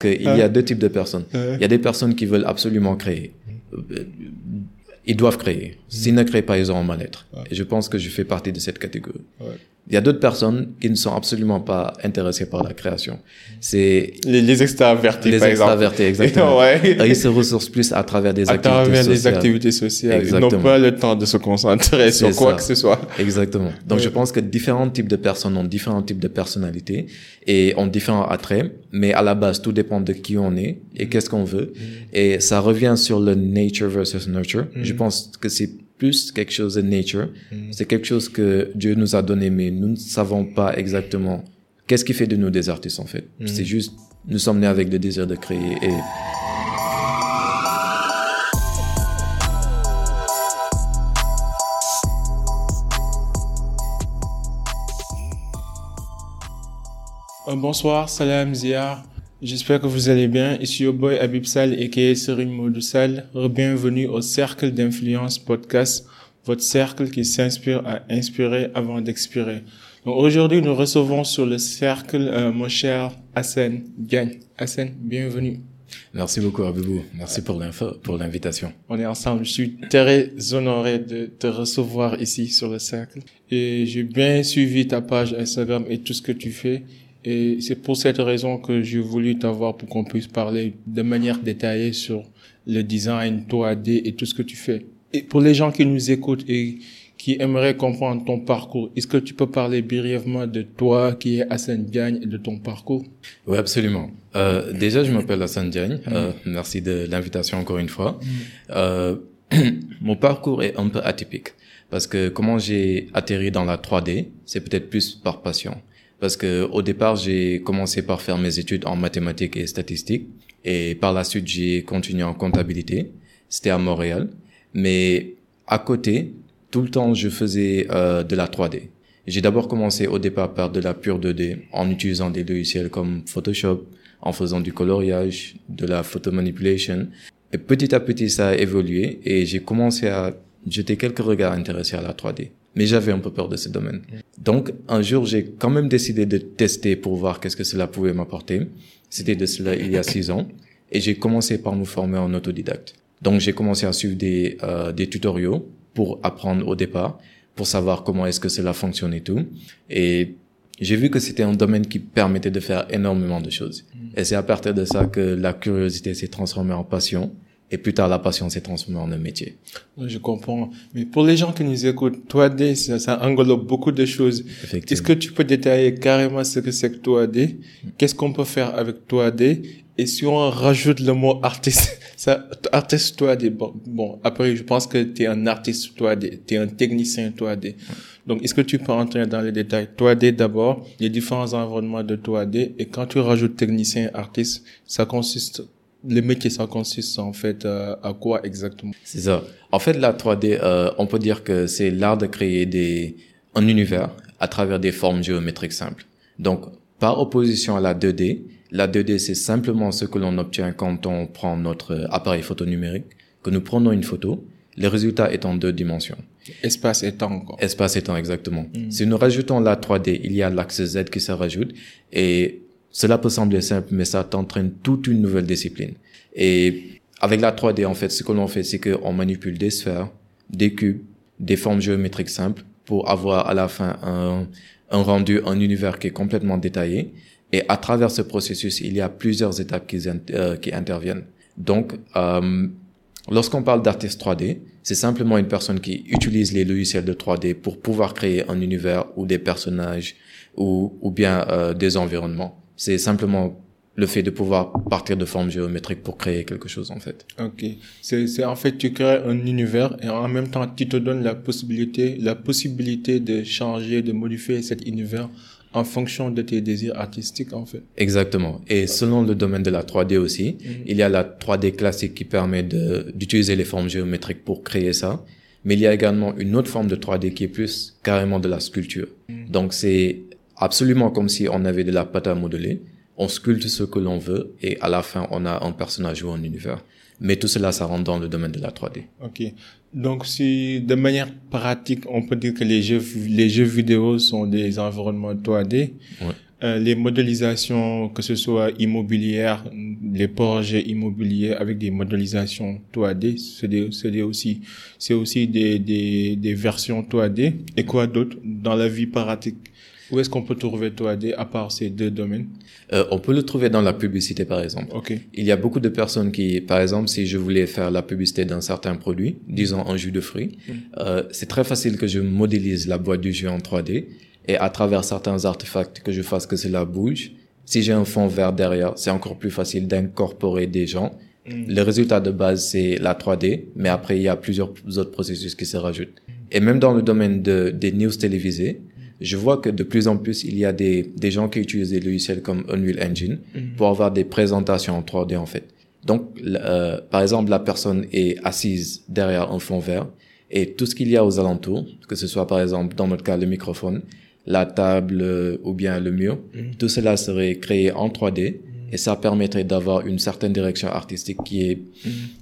qu'il y a deux types de personnes. Il y a des personnes qui veulent absolument créer. Ils doivent créer. S'ils ne créent pas, ils auront mal-être. Et je pense que je fais partie de cette catégorie. Il y a d'autres personnes qui ne sont absolument pas intéressées par la création. C'est les, les extravertis, les par extravertis, exemple. exactement. ouais. Ils se ressourcent plus à travers des À activités travers sociales. activités sociales. Ils n'ont pas le temps de se concentrer sur quoi ça. que ce soit. Exactement. Donc je pense que différents types de personnes ont différents types de personnalités et ont différents attraits, mais à la base tout dépend de qui on est et qu'est-ce qu'on veut. Et ça revient sur le nature versus nurture. Je pense que c'est plus quelque chose de nature. C'est quelque chose que Dieu nous a donné, mais nous ne savons pas exactement qu'est-ce qui fait de nous des artistes en fait. C'est juste nous sommes nés avec le désir de créer et Euh, bonsoir, salam Zia. J'espère que vous allez bien. Ici au boy Abib Sal et Serine Modou Sal. Bienvenue au Cercle d'influence podcast, votre cercle qui s'inspire à inspirer avant d'expirer. Donc aujourd'hui, nous recevons sur le cercle euh, mon cher Hassan Gagne. Hassan, bienvenue. merci beaucoup Abibou. Merci pour l'info, pour l'invitation. On est ensemble. Je suis très honoré de te recevoir ici sur le cercle. Et j'ai bien suivi ta page Instagram et tout ce que tu fais. Et c'est pour cette raison que j'ai voulu t'avoir pour qu'on puisse parler de manière détaillée sur le design, 3D et tout ce que tu fais. Et pour les gens qui nous écoutent et qui aimeraient comprendre ton parcours, est-ce que tu peux parler brièvement de toi qui est Hassan Diagne et de ton parcours? Oui, absolument. Euh, déjà, je m'appelle Hassan Diagne. Euh, merci de l'invitation encore une fois. Euh, mon parcours est un peu atypique parce que comment j'ai atterri dans la 3D, c'est peut-être plus par passion. Parce que au départ, j'ai commencé par faire mes études en mathématiques et statistiques et par la suite, j'ai continué en comptabilité. C'était à Montréal, mais à côté, tout le temps, je faisais euh, de la 3D. J'ai d'abord commencé au départ par de la pure 2D en utilisant des logiciels comme Photoshop, en faisant du coloriage, de la photomanipulation. Et petit à petit, ça a évolué et j'ai commencé à jeter quelques regards intéressés à la 3D. Mais j'avais un peu peur de ce domaine. Donc, un jour, j'ai quand même décidé de tester pour voir qu'est-ce que cela pouvait m'apporter. C'était de cela il y a six ans. Et j'ai commencé par me former en autodidacte. Donc, j'ai commencé à suivre des, euh, des tutoriaux pour apprendre au départ, pour savoir comment est-ce que cela fonctionne et tout. Et j'ai vu que c'était un domaine qui permettait de faire énormément de choses. Et c'est à partir de ça que la curiosité s'est transformée en passion. Et plus tard, la passion s'est transformée en un métier. Je comprends. Mais pour les gens qui nous écoutent, 3D, ça, ça englobe beaucoup de choses. Est-ce que tu peux détailler carrément ce que c'est que 3D Qu'est-ce qu'on peut faire avec 3D Et si on rajoute le mot artiste, ça, artiste 3D, bon, bon, après, je pense que tu es un artiste 3D, tu es un technicien 3D. Donc, est-ce que tu peux entrer dans les détails? 3D d'abord, les différents environnements de 3D, et quand tu rajoutes technicien, artiste, ça consiste, le métier, ça consiste en fait euh, à quoi exactement? C'est ça. En fait, la 3D, euh, on peut dire que c'est l'art de créer des, un univers à travers des formes géométriques simples. Donc, par opposition à la 2D, la 2D, c'est simplement ce que l'on obtient quand on prend notre appareil photo numérique, que nous prenons une photo, le résultat est en deux dimensions. Espace et temps, quoi. Espace et temps, exactement. Si nous rajoutons la 3D, il y a l'axe Z qui se rajoute et cela peut sembler simple, mais ça t'entraîne toute une nouvelle discipline. Et avec la 3D, en fait, ce que l'on fait, c'est qu'on manipule des sphères, des cubes, des formes géométriques simples pour avoir à la fin un, rendu, un univers qui est complètement détaillé. Et à travers ce processus, il y a plusieurs étapes qui, euh, interviennent. Donc, euh, lorsqu'on parle d'artiste 3D, c'est simplement une personne qui utilise les logiciels de 3D pour pouvoir créer un univers ou des personnages ou, ou bien euh, des environnements. C'est simplement le fait de pouvoir partir de formes géométriques pour créer quelque chose en fait. Ok. C'est, c'est en fait, tu crées un univers et en même temps, tu te donnes la possibilité, la possibilité de changer, de modifier cet univers en fonction de tes désirs artistiques, en fait. Exactement. Et selon le domaine de la 3D aussi, il y a la 3D classique qui permet de, d'utiliser les formes géométriques pour créer ça. Mais il y a également une autre forme de 3D qui est plus carrément de la sculpture. Donc c'est absolument comme si on avait de la pâte à modeler. On sculpte ce que l'on veut et à la fin on a un personnage ou un univers. Mais tout cela, ça rentre dans le domaine de la 3D. Ok. Donc, si, de manière pratique, on peut dire que les jeux, les jeux vidéo sont des environnements 3D. Ouais. euh, les modélisations, que ce soit immobilières, les projets immobiliers avec des modélisations 3D, c'est aussi, c'est aussi des, des, des versions 3D. Et quoi d'autre? Dans la vie pratique? Où est-ce qu'on peut trouver 3D à part ces deux domaines? Euh, On peut le trouver dans la publicité, par exemple. Ok. Il y a beaucoup de personnes qui, par exemple, si je voulais faire la publicité d'un certain produit, disons un jus de fruits, mm. euh, c'est très facile que je modélise la boîte du jus en 3D et à travers certains artefacts que je fasse que cela bouge. Si j'ai un fond vert derrière, c'est encore plus facile d'incorporer des gens. Mm. Le résultat de base, c'est la 3D, mais après, il y a plusieurs autres processus qui se rajoutent. Et même dans le domaine de, des news télévisées, je vois que de plus en plus, il y a des, des gens qui utilisent des logiciels comme Unreal Engine mhm. pour avoir des présentations en 3D, en fait. Donc, euh, par exemple, la personne est assise derrière un fond vert et tout ce qu'il y a aux alentours, que ce soit par exemple, dans notre cas, le microphone, la table euh, ou bien le mur, mhm. tout cela serait créé en 3D mhm. et ça permettrait d'avoir une certaine direction artistique qui est,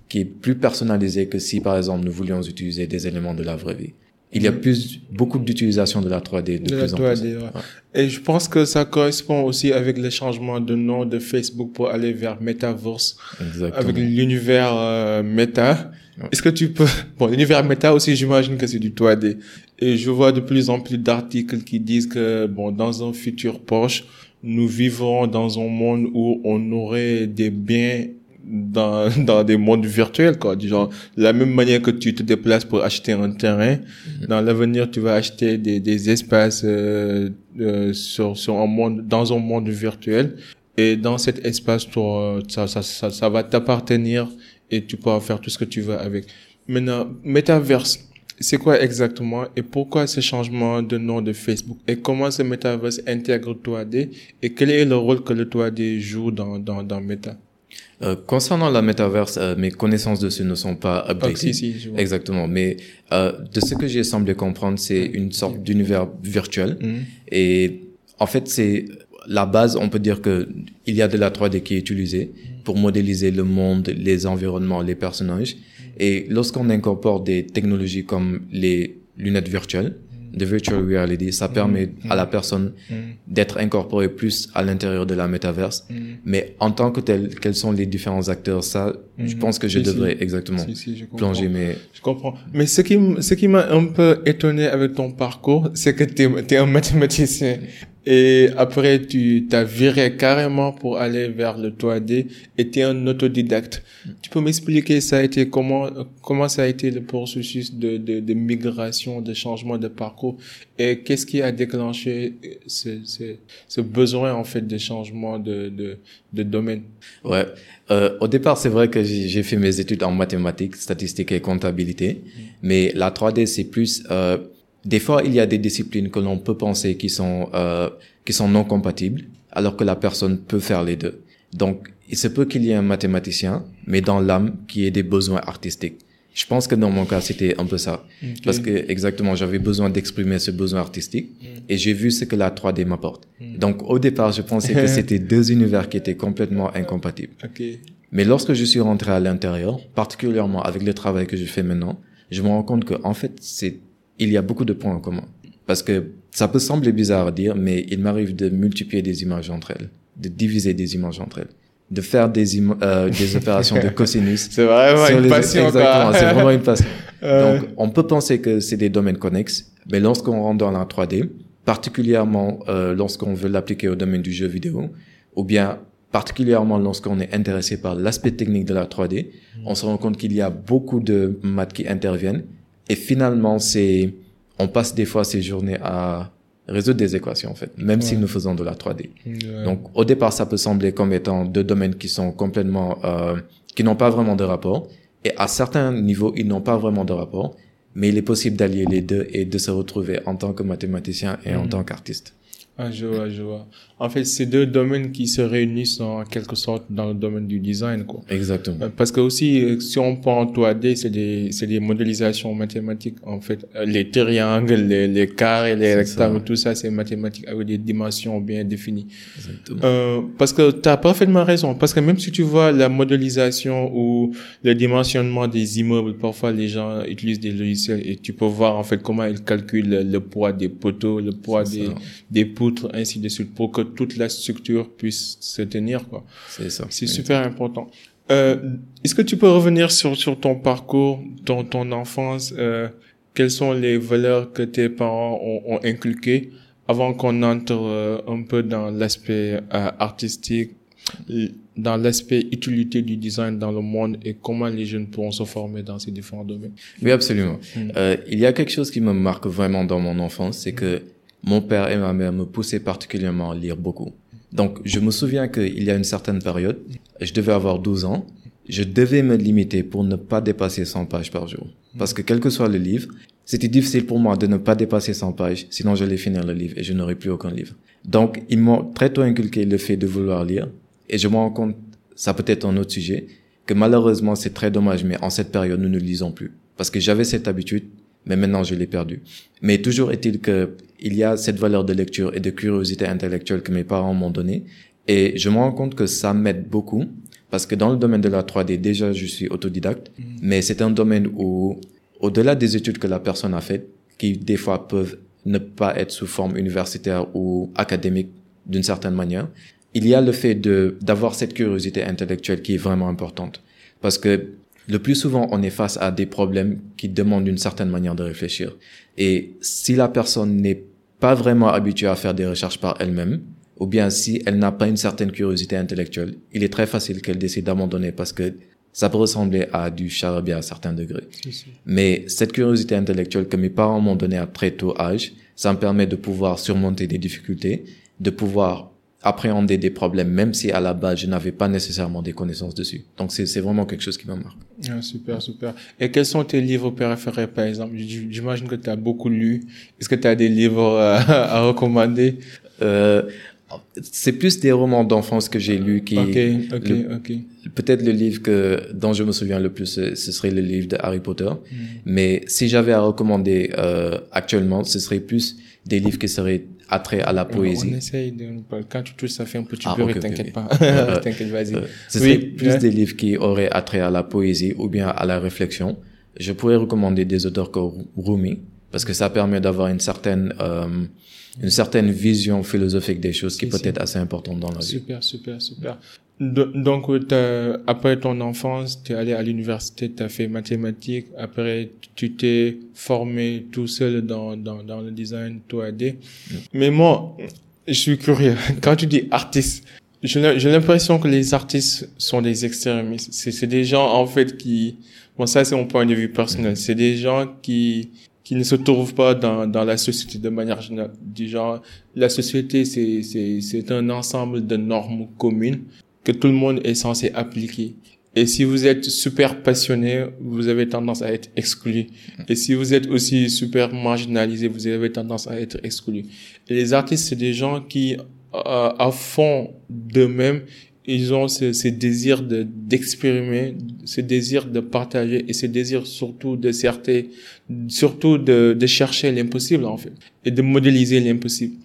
qui est plus personnalisée que si, par exemple, nous voulions utiliser des éléments de la vraie vie il y a plus, beaucoup d'utilisation de la 3D de, plus en plus. Et je pense que ça correspond aussi avec le changement de nom de Facebook pour aller vers Metaverse. Exactement. Avec l'univers euh, Meta. Est-ce que tu peux, bon, l'univers Meta aussi, j'imagine que c'est du 3D. Et je vois de plus en plus d'articles qui disent que, bon, dans un futur proche, nous vivrons dans un monde où on aurait des biens dans, dans des mondes virtuels, quoi. Du genre, la même manière que tu te déplaces pour acheter un terrain, mhm. dans l'avenir, tu vas acheter des, des espaces euh, euh, sur, sur un monde, dans un monde virtuel. Et dans cet espace, toi, ça, ça, ça, ça va t'appartenir et tu pourras faire tout ce que tu veux avec. Maintenant, Metaverse, c'est quoi exactement et pourquoi ce changement de nom de Facebook? Et comment ce Metaverse intègre 3D et quel est le rôle que le 3D joue dans, dans, dans Meta? Euh, concernant la métaverse, euh, mes connaissances dessus ne sont pas updatées. Exactement. Mais euh, de ce que j'ai semblé comprendre, c'est une sorte d'univers virtuel. Mm-hmm. Et en fait, c'est la base. On peut dire que il y a de la 3D qui est utilisée pour modéliser le monde, les environnements, les personnages. Et lorsqu'on incorpore des technologies comme les lunettes virtuelles, de virtual reality, ça permet mm-hmm. à la personne mm-hmm. d'être incorporée plus à l'intérieur de la métaverse. Mais en tant que tel, quels sont les différents acteurs Ça, je pense que je devrais exactement plonger. Mais je comprends. Mais ce qui ce qui m'a un peu étonné avec ton parcours, c'est que tu es, un mathématicien et après, tu t'as viré carrément pour aller vers le 3D et tu es un autodidacte. Tu peux m'expliquer ça a été comment, comment ça a été le processus de, de, de migration, de changement de parcours? Et qu'est-ce qui a déclenché ce, ce, ce, besoin en fait de changement de, de, de domaine? Ouais. Euh, au départ, c'est vrai que j'ai fait mes études en mathématiques, statistiques et comptabilité, mais la 3D, c'est plus, euh, des fois, il y a des disciplines que l'on peut penser qui sont euh, qui sont non compatibles, alors que la personne peut faire les deux. Donc, il se peut qu'il y ait un mathématicien, mais dans l'âme, qui ait des besoins artistiques. Je pense que dans mon cas, c'était un peu ça. Parce que, exactement, j'avais besoin d'exprimer ce besoin artistique mm. et j'ai vu ce que la 3D m'apporte. Mm. Donc, au départ, je pensais que c'était deux univers qui étaient complètement incompatibles. Mais lorsque je suis rentré à l'intérieur, particulièrement avec le travail que je fais maintenant, je me rends compte que, en fait, c'est il y a beaucoup de points en commun. Parce que ça peut sembler bizarre à dire, mais il m'arrive de multiplier des images entre elles, de diviser des images entre elles, de faire des, euh, des opérations de cosinus. c'est vraiment une passion. Exactement, c'est vraiment une passion. Donc, on peut penser que c'est des domaines connexes, mais lorsqu'on rentre dans la 3D, particulièrement euh, lorsqu'on veut l'appliquer au domaine du jeu vidéo, ou bien particulièrement lorsqu'on est intéressé par l'aspect technique de la 3D, on se rend compte qu'il y a beaucoup de maths qui interviennent et finalement, c'est, on passe des fois ces journées à résoudre des équations, en fait, même si nous faisons de la 3D. Donc, au départ, ça peut sembler comme étant deux domaines qui sont complètement, euh, qui n'ont pas vraiment de rapport. Et à certains niveaux, ils n'ont pas vraiment de rapport. Mais il est possible d'allier les deux et de se retrouver en tant que mathématicien et en mm. tant qu'artiste. Ah, je vois, je vois. En fait, c'est deux domaines qui se réunissent en quelque sorte dans le domaine du design, quoi. Exactement. Euh, parce que aussi, euh, si on prend 3D, c'est des, c'est des modélisations mathématiques, en fait. Euh, les triangles, les, les carrés, les rectangles, tout ça, c'est mathématique avec des dimensions bien définies. Exactement. Euh, parce que tu as parfaitement raison. Parce que même si tu vois la modélisation ou le dimensionnement des immeubles, parfois les gens utilisent des logiciels et tu peux voir, en fait, comment ils calculent le, poids des poteaux, le poids des, des poutres poutres, ainsi de suite, pour que toute la structure puisse se tenir, quoi. C'est ça. C'est super important. Euh, Est-ce que tu peux revenir sur, sur ton parcours, ton, ton enfance? Euh, Quelles sont les valeurs que tes parents ont, ont inculquées avant qu'on entre euh, un peu dans l'aspect euh, artistique, dans l'aspect utilité du design dans le monde et comment les jeunes pourront se former dans ces différents domaines? Oui, absolument. Mm. Euh, il y a quelque chose qui me marque vraiment dans mon enfance, c'est que mon père et ma mère me poussaient particulièrement à lire beaucoup. Donc, je me souviens qu'il y a une certaine période, je devais avoir 12 ans, je devais me limiter pour ne pas dépasser 100 pages par jour. Parce que quel que soit le livre, c'était difficile pour moi de ne pas dépasser 100 pages, sinon j'allais finir le livre et je n'aurais plus aucun livre. Donc, ils m'ont très tôt inculqué le fait de vouloir lire. Et je me rends compte, ça peut être un autre sujet, que malheureusement c'est très dommage, mais en cette période, nous ne lisons plus. Parce que j'avais cette habitude, mais maintenant je l'ai perdue. Mais toujours est-il que il y a cette valeur de lecture et de curiosité intellectuelle que mes parents m'ont donnée. Et je me rends compte que ça m'aide beaucoup parce que dans le domaine de la 3D, déjà, je suis autodidacte, mm. mais c'est un domaine où, au-delà des études que la personne a faites, qui des fois peuvent ne pas être sous forme universitaire ou académique d'une certaine manière, il y a le fait de d'avoir cette curiosité intellectuelle qui est vraiment importante. Parce que le plus souvent, on est face à des problèmes qui demandent une certaine manière de réfléchir. Et si la personne n'est pas vraiment habituée à faire des recherches par elle-même, ou bien si elle n'a pas une certaine curiosité intellectuelle, il est très facile qu'elle décide d'abandonner parce que ça peut ressembler à du charabia à certains degrés. Mais cette curiosité intellectuelle que mes parents m'ont donnée à très tôt âge, ça me permet de pouvoir surmonter des difficultés, de pouvoir appréhender des problèmes, même si à la base je n'avais pas nécessairement des connaissances dessus. Donc c'est vraiment quelque chose qui me marque. Ah, super, super. Et quels sont tes livres préférés, par exemple? J'imagine que tu as beaucoup lu. Est-ce que tu as des livres à, recommander? Euh, c'est plus des romans d'enfance que j'ai lus qui. Ok, ok, ok. Peut-être le livre que dont je me souviens le plus, ce serait le livre de Harry Potter. Hmm. Mais si j'avais à recommander euh, actuellement, ce serait plus des livres qui seraient attrait à la poésie. On essaye de quand tu touches ça fait un peu tu ah, t'inquiète pas. t'inquiète, vas-y. Euh, ce serait plus des livres qui auraient attrait à la poésie ou bien à la réflexion. Je pourrais recommander des auteurs comme Rumi parce que ça permet d'avoir une certaine euh, une certaine vision philosophique des choses qui peut être assez importante dans la vie. Super, super, super. Donc, après ton enfance, tu es allé à l'université, tu as fait mathématiques, après tu t'es formé tout seul dans, dans, dans le design 3D. Mm. Mais moi, je suis curieux. Quand tu dis artiste, j'ai l'impression que les artistes sont des extrémistes. C'est des gens, en fait, qui... Bon, ça, c'est mon point de vue personnel. C'est des gens qui qui ne se trouvent pas dans, dans la société de manière générale. Du genre, la société, c'est un ensemble de normes communes que tout le monde est censé appliquer. Et si vous êtes super passionné, vous avez tendance à être exclu. Et si vous êtes aussi super marginalisé, vous avez tendance à être exclu. Et les artistes, c'est des gens qui, euh, à fond d'eux-mêmes, ils ont ce, désir de d'expérimenter, ce désir de partager et ce désir surtout de certer, surtout de, de chercher l'impossible en fait et de modéliser l'impossible.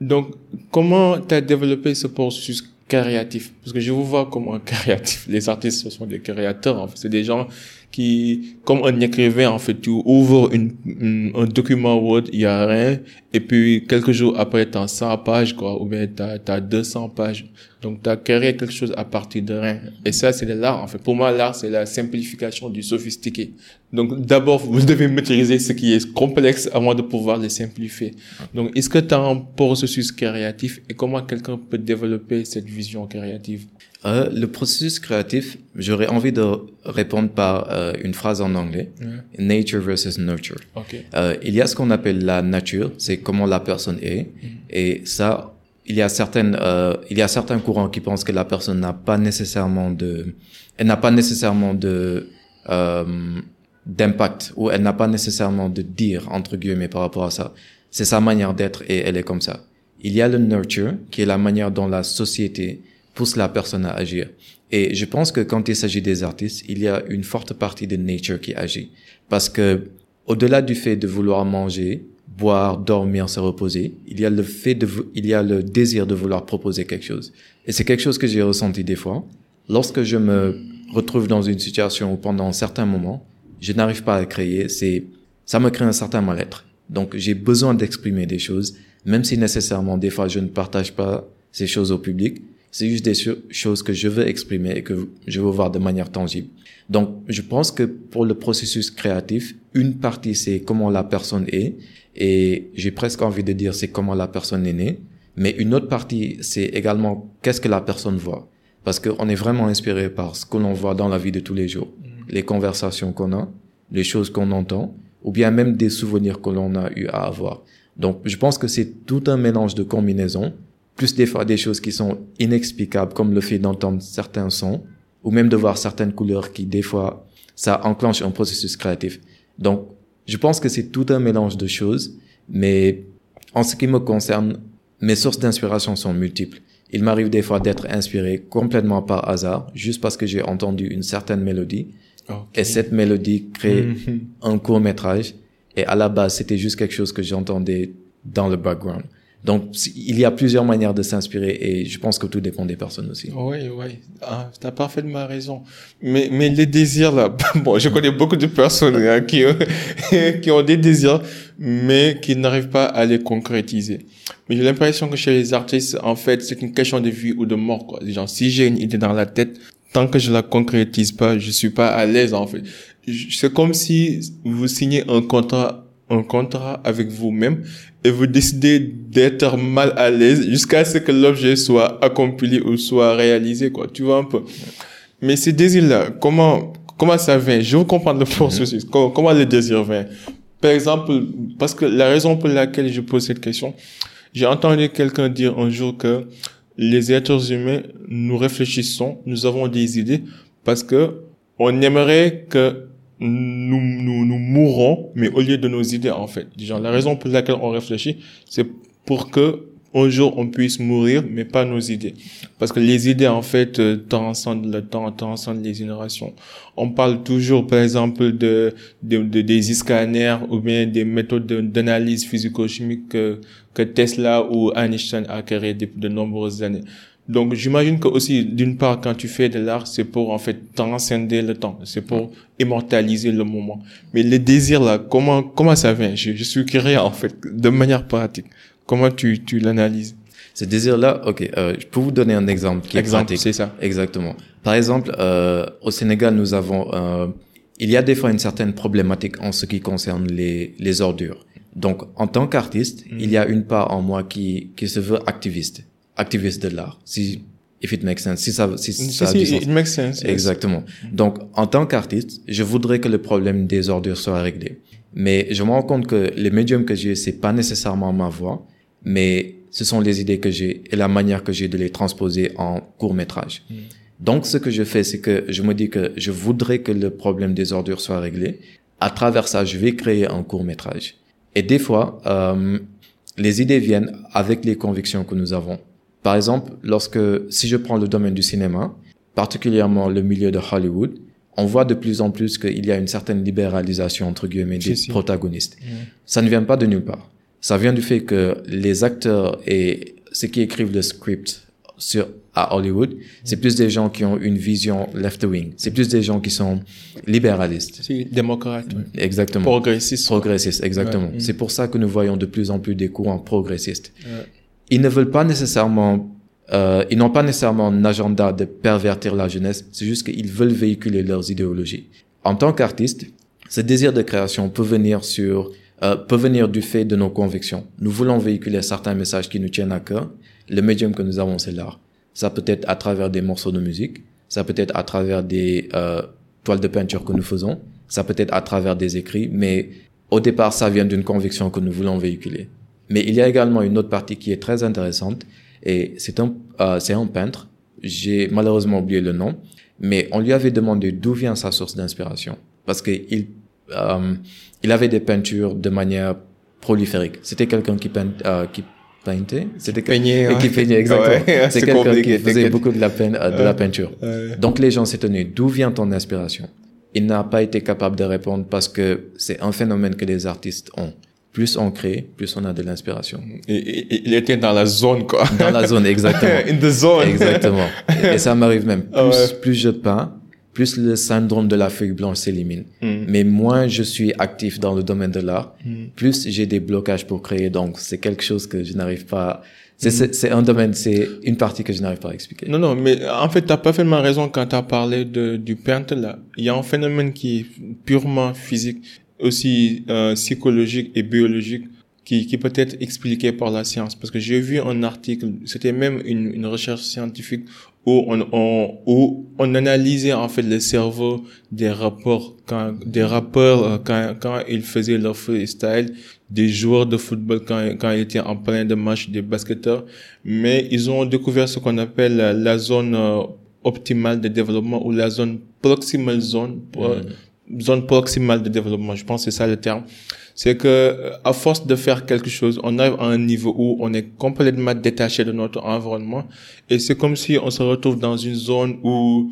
Donc, comment tu as développé ce processus créatif Parce que je vous vois comme un créatif. Les artistes, sont des créateurs. En fait. C'est des gens qui, comme un écrivain, en fait, tu ouvres une, un document Word, il y a rien, et puis quelques jours après, t'as 100 pages, quoi, ou bien t'as, as 200 pages. Donc, t'as créé quelque chose à partir de rien. Et ça, c'est l'art, en fait. Pour moi, l'art, c'est la simplification du sophistiqué. Donc, d'abord, vous devez maîtriser ce qui est complexe avant de pouvoir le simplifier. Donc, est-ce que tu as un processus créatif et comment quelqu'un peut développer cette vision créative? Euh, le processus créatif, j'aurais envie de répondre par euh, une phrase en anglais. Nature versus nurture. Okay. Euh, il y a ce qu'on appelle la nature, c'est comment la personne est. Mm. Et ça, il y a certaines, euh, il y a certains courants qui pensent que la personne n'a pas nécessairement de, elle n'a pas nécessairement de euh, d'impact ou elle n'a pas nécessairement de dire entre guillemets par rapport à ça. C'est sa manière d'être et elle est comme ça. Il y a le nurture qui est la manière dont la société pousse la personne à agir. Et je pense que quand il s'agit des artistes, il y a une forte partie de nature qui agit. Parce que, au-delà du fait de vouloir manger, boire, dormir, se reposer, il y a le fait de, il y a le désir de vouloir proposer quelque chose. Et c'est quelque chose que j'ai ressenti des fois. Lorsque je me retrouve dans une situation où pendant certains moments, je n'arrive pas à créer, c'est, ça me crée un certain mal-être. Donc, j'ai besoin d'exprimer des choses, même si nécessairement, des fois, je ne partage pas ces choses au public. C'est juste des choses que je veux exprimer et que je veux voir de manière tangible. Donc, je pense que pour le processus créatif, une partie, c'est comment la personne est. Et j'ai presque envie de dire, c'est comment la personne est née. Mais une autre partie, c'est également qu'est-ce que la personne voit. Parce qu'on est vraiment inspiré par ce que l'on voit dans la vie de tous les jours. Mm. Les conversations qu'on a, les choses qu'on entend, ou bien même des souvenirs que l'on a eu à avoir. Donc, je pense que c'est tout un mélange de combinaisons, plus des fois des choses qui sont inexplicables, comme le fait d'entendre certains sons, ou même de voir certaines couleurs qui, des fois, ça enclenche un processus créatif. Donc, je pense que c'est tout un mélange de choses, mais en ce qui me concerne, mes sources d'inspiration sont multiples. Il m'arrive des fois d'être inspiré complètement par hasard, juste parce que j'ai entendu une certaine mélodie. Et cette mélodie crée mhm. un court métrage. Et à la base, c'était juste quelque chose que j'entendais dans le background. Donc, il y a plusieurs manières de s'inspirer et je pense que tout dépend des personnes aussi. Oui, oui. Ah, tu as parfaitement raison. Mais, mais les désirs, là, bon, je connais beaucoup de personnes hein, qui, ont des désirs, mais qui n'arrivent pas à les concrétiser. Mais j'ai l'impression que chez les artistes, en fait, c'est une question de vie ou de mort, quoi. Genre, si j'ai une idée dans la tête, tant que je la concrétise pas, je suis pas à l'aise, en fait. C'est comme si vous signez un contrat un contrat avec vous-même et vous décidez d'être mal à l'aise jusqu'à ce que l'objet soit accompli ou soit réalisé, quoi. Tu vois un peu. Mais ces désirs-là, comment, comment ça vient? Je veux comprendre le processus. Mhm. Comment, comment le désir vient? Par exemple, parce que la raison pour laquelle je pose cette question, j'ai entendu quelqu'un dire un jour que les êtres humains, nous réfléchissons, nous avons des idées parce que on aimerait que nous, nous, nous mourrons, mais au lieu de nos idées, en fait. Genre, la raison pour laquelle on réfléchit, c'est pour que un jour on puisse mourir, mais pas nos idées. Parce que les idées, en fait, euh, transcendent le temps, transcendent les générations. On parle toujours, par exemple, de, de, de des scanners ou bien des méthodes d'analyse physico-chimique que, que Tesla ou Einstein a créé depuis de nombreuses années. Donc j'imagine que aussi d'une part quand tu fais de l'art c'est pour en fait transcender le temps, c'est pour immortaliser le moment. Mais le désir là, comment comment ça vient? Je, je suis curieux en fait de manière pratique. Comment tu tu l'analyses? Ce désir là, ok, euh, je peux vous donner un exemple qui exemple, c'est ça. Exactement. Par exemple, euh, au Sénégal nous avons euh, il y a des fois une certaine problématique en ce qui concerne les les ordures. Donc en tant qu'artiste, mm. il y a une part en moi qui qui se veut activiste activiste de l'art. Si, if it makes sense. Si ça, si, ça a du sens. It makes sense. Exactement. Donc, en tant qu'artiste, je voudrais que le problème des ordures soit réglé. Mais je me rends compte que les médiums que j'ai, c'est pas nécessairement ma voix, mais ce sont les idées que j'ai et la manière que j'ai de les transposer en court métrage. Mm. Donc, ce que je fais, c'est que je me dis que je voudrais que le problème des ordures soit réglé. À travers ça, je vais créer un court métrage. Et des fois, euh, les idées viennent avec les convictions que nous avons. Par exemple, lorsque, si je prends le domaine du cinéma, particulièrement le milieu de Hollywood, on voit de plus en plus qu'il y a une certaine libéralisation, entre guillemets, des protagonistes. Ça ne vient pas de nulle part. Ça vient du fait que les acteurs et ceux qui écrivent le script sur, à Hollywood, c'est plus des gens qui ont une vision left-wing. C'est plus des gens qui sont libéralistes. C'est démocrates. Exactement. Progressistes. Progressistes, exactement. C'est pour ça que nous voyons de plus en plus des courants progressistes ils ne veulent pas nécessairement, euh, ils n'ont pas nécessairement un agenda de pervertir la jeunesse, c'est juste qu'ils veulent véhiculer leurs idéologies. En tant qu'artiste, ce désir de création peut venir sur, euh, peut venir du fait de nos convictions. Nous voulons véhiculer certains messages qui nous tiennent à cœur. Le médium que nous avons, c'est l'art. Ça peut être à travers des morceaux de musique, ça peut être à travers des euh, toiles de peinture que nous faisons, ça peut être à travers des écrits, mais au départ, ça vient d'une conviction que nous voulons véhiculer. Mais il y a également une autre partie qui est très intéressante et c'est un, euh, c'est un peintre. J'ai malheureusement oublié le nom, mais on lui avait demandé d'où vient sa source d'inspiration parce que il, euh, il avait des peintures de manière proliférique. C'était quelqu'un qui peint, euh, qui peintait, c'était peigné, ouais. qui peignait exactement. c'est quelqu'un qui faisait beaucoup de la peine, euh, de la peinture. Donc les gens s'étonnaient d'où vient ton inspiration? Il n'a pas été capable de répondre parce que c'est un phénomène que les artistes ont plus on crée, plus on a de l'inspiration. Et, il était dans la zone, quoi. Dans la zone, exactement. In the zone. Exactement. Et, ça m'arrive même. Plus, plus je peins, plus le syndrome de la feuille blanche s'élimine. Mm. Mais moins je suis actif dans le domaine de l'art, Mm. plus j'ai des blocages pour créer. Donc, c'est quelque chose que je n'arrive pas... C'est un domaine, c'est une partie que je n'arrive pas à expliquer. Non, non, mais en fait, t'as parfaitement raison quand t'as parlé de, du peintre, là. Il y a un phénomène qui est purement physique, aussi euh, psychologique et biologique, qui, qui peut être expliqué par la science. Parce que j'ai vu un article, c'était même une, une recherche scientifique où on, on, où on analysait en fait le cerveau des rapports, quand, des rappeurs euh, quand, quand ils faisaient leur freestyle, des joueurs de football quand, quand ils étaient en plein de match, des basketteurs. Mais ils ont découvert ce qu'on appelle la, zone euh, optimale de développement ou la zone proximale zone, euh, zone proximale de développement. Je pense que c'est ça le terme. C'est que euh, à force de faire quelque chose, on arrive à un niveau où on est complètement détaché de notre environnement et c'est comme si on se retrouve dans une zone où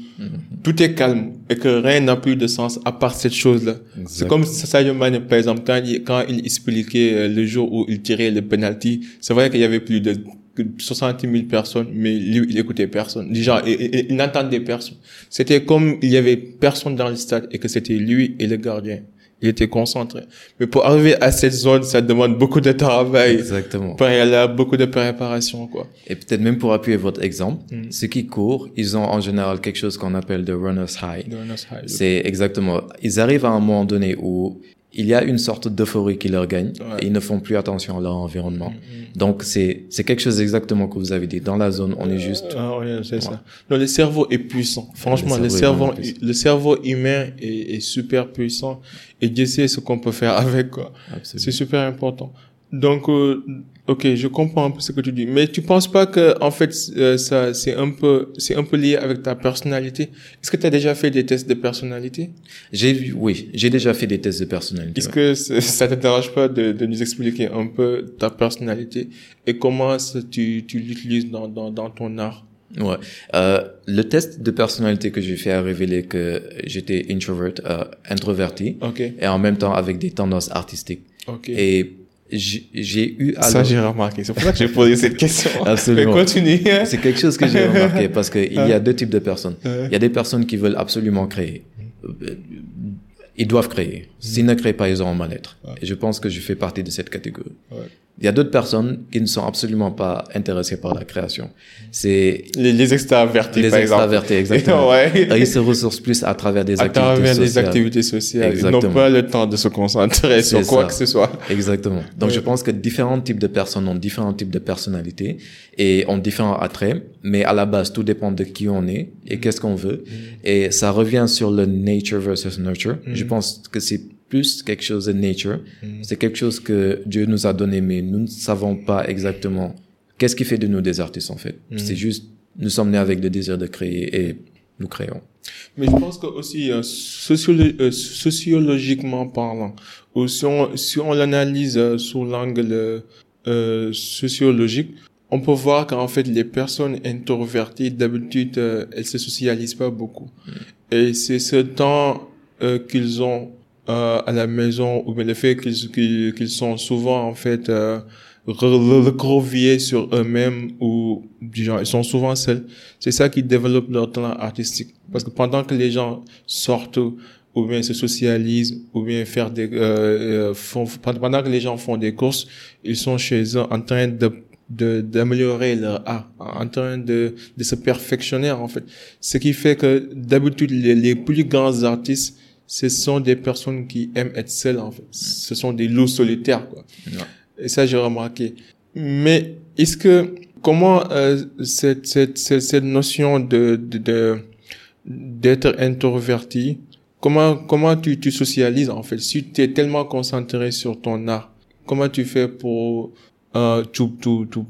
tout est calme et que rien n'a plus de sens à part cette chose-là. C'est comme Sadio Mane, par exemple, quand il, quand il expliquait euh, le jour où il tirait le penalty, c'est vrai qu'il y avait plus de que 60 000 personnes, mais lui, il écoutait personne. Déjà, il, il- il n'entendait personne. C'était comme il y avait personne dans le stade et que c'était lui et le gardien. Il était concentré. Mais pour arriver à cette zone, ça demande beaucoup de travail. Exactement. Préalable, beaucoup de préparation, quoi. Et peut-être même pour appuyer votre exemple, Mm. ceux qui courent, ils ont en général quelque chose qu'on appelle de runner's high. C'est exactement. Ils arrivent à un moment donné où il y a une sorte d'euphorie qui leur gagne Ouais. et ils ne font plus attention à leur environnement. Mm, Donc c'est c'est quelque chose exactement que vous avez dit. Dans la zone, on est juste. Ah, ouais, c'est ça. Non, le cerveau est puissant. Franchement, Le cerveau le cerveau humain est, est super puissant. Et Dieu sait ce qu'on peut faire avec. C'est super important. Donc, euh, ok, je comprends un peu ce que tu dis. Mais tu penses pas que, en fait, euh, ça, c'est un peu, c'est un peu lié avec ta personnalité? Est-ce que tu as déjà fait des tests de personnalité? J'ai vu, oui, j'ai déjà fait des tests de personnalité. Est-ce ouais. que ça te dérange pas de, de nous expliquer un peu ta personnalité et comment ça, tu, tu l'utilises dans, dans, dans ton art? Ouais. Euh, le test de personnalité que j'ai fait a révélé que j'étais introvert, euh, introverti, Ok, et en même temps avec des tendances artistiques. ok. Et j'ai eu Ça, alors- j'ai remarqué. C'est pour ça que j'ai posé cette question. Absolument. Mais continue. C'est quelque chose que j'ai remarqué parce qu'il y a deux types de personnes. Il y a des personnes qui veulent absolument créer. Ils doivent créer. S'ils ne créent pas, ils auront mal-être. Et je pense que je fais partie de cette catégorie. Ouais. Il y a d'autres personnes qui ne sont absolument pas intéressées par la création. C'est Les, les extravertis, les par exemple. extravertis, exactement. ouais. Ils se ressourcent plus à travers des à activités travers les sociales. activités sociales. Ils n'ont pas le temps de se concentrer sur quoi ça. que ce soit. Exactement. Donc Ouais. je pense que différents types de personnes ont différents types de personnalités et ont différents attraits, mais à la base tout dépend de qui on est et qu'est-ce qu'on veut. Et ça revient sur le nature versus nurture. Je pense que c'est plus quelque chose de nature. C'est quelque chose que Dieu nous a donné, mais nous ne savons pas exactement qu'est-ce qui fait de nous des artistes en fait. C'est juste nous sommes nés avec le désir de créer et nous créons. Mais je pense que aussi euh, sociolo- euh, sociologiquement parlant, ou si on si on l'analyse euh, sous l'angle euh, sociologique, on peut voir qu'en fait les personnes introverties d'habitude euh, elles se socialisent pas beaucoup. Et c'est ce temps euh, qu'ils ont euh, à la maison ou bien le fait qu'ils qu'ils qu'ils sont souvent en fait euh, re- recroquevillés sur eux-mêmes ou du genre ils sont souvent seuls c'est ça qui développe leur talent artistique. Parce que pendant que les gens sortent ou bien se socialisent ou bien faire des euh, euh, font, pendant que les gens font des courses ils sont chez eux en train de d'améliorer leur art en train de de se perfectionner en fait. Ce qui fait que d'habitude les, les plus grands artistes ce sont des personnes qui aiment être seules en fait. Ce sont des loups solitaires quoi. Et ça, j'ai remarqué. Mais est-ce que comment euh, cette, cette, cette, cette notion de de- de d'être introverti, comment comment tu tu socialises en fait? Si tu es tellement concentré sur ton art, comment tu fais pour euh, to to to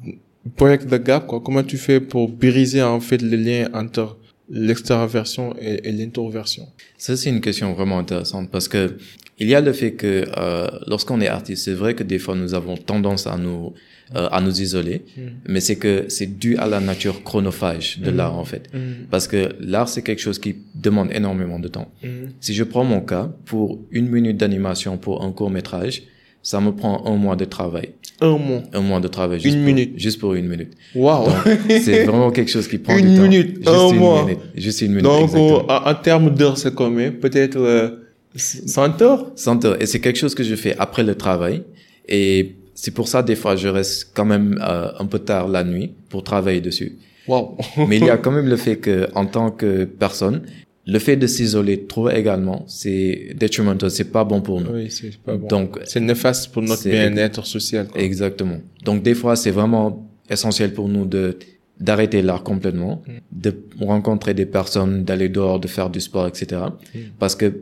break the gap quoi? Comment tu fais pour briser en fait le lien entre l'extraversion et, et l'introversion. Ça, c'est une question vraiment intéressante parce que il y a le fait que euh, lorsqu'on est artiste, c'est vrai que des fois nous avons tendance à nous euh, à nous isoler, mais c'est que c'est dû à la nature chronophage de l'art en fait. Parce que l'art c'est quelque chose qui demande énormément de temps. Si je prends mon cas, pour une minute d'animation pour un court métrage, ça me prend un mois de travail. Un mois. Un mois de travail. Juste Une pour- minute. Juste pour une minute. Waouh. C'est vraiment quelque chose qui prend Une du temps. minute, Juste un une mois. minute. Juste une minute. Donc, en, termes d'heures, c'est combien? Peut-être euh, 100 heures? 100 heures. Et c'est quelque chose que je fais après le travail. Et c'est pour ça, des fois, je reste quand même euh, un peu tard la nuit pour travailler dessus. Waouh. Mais il y a quand même le fait que, en tant que personne, le fait de s'isoler trop également, c'est detrimental, c'est pas bon pour nous. Oui, c'est pas bon. Donc, c'est néfaste pour notre bien-être social. quoi. exactement. Donc, des fois, c'est vraiment essentiel pour nous de d'arrêter l'art complètement, de rencontrer des personnes, d'aller dehors, de faire du sport, etc. Parce que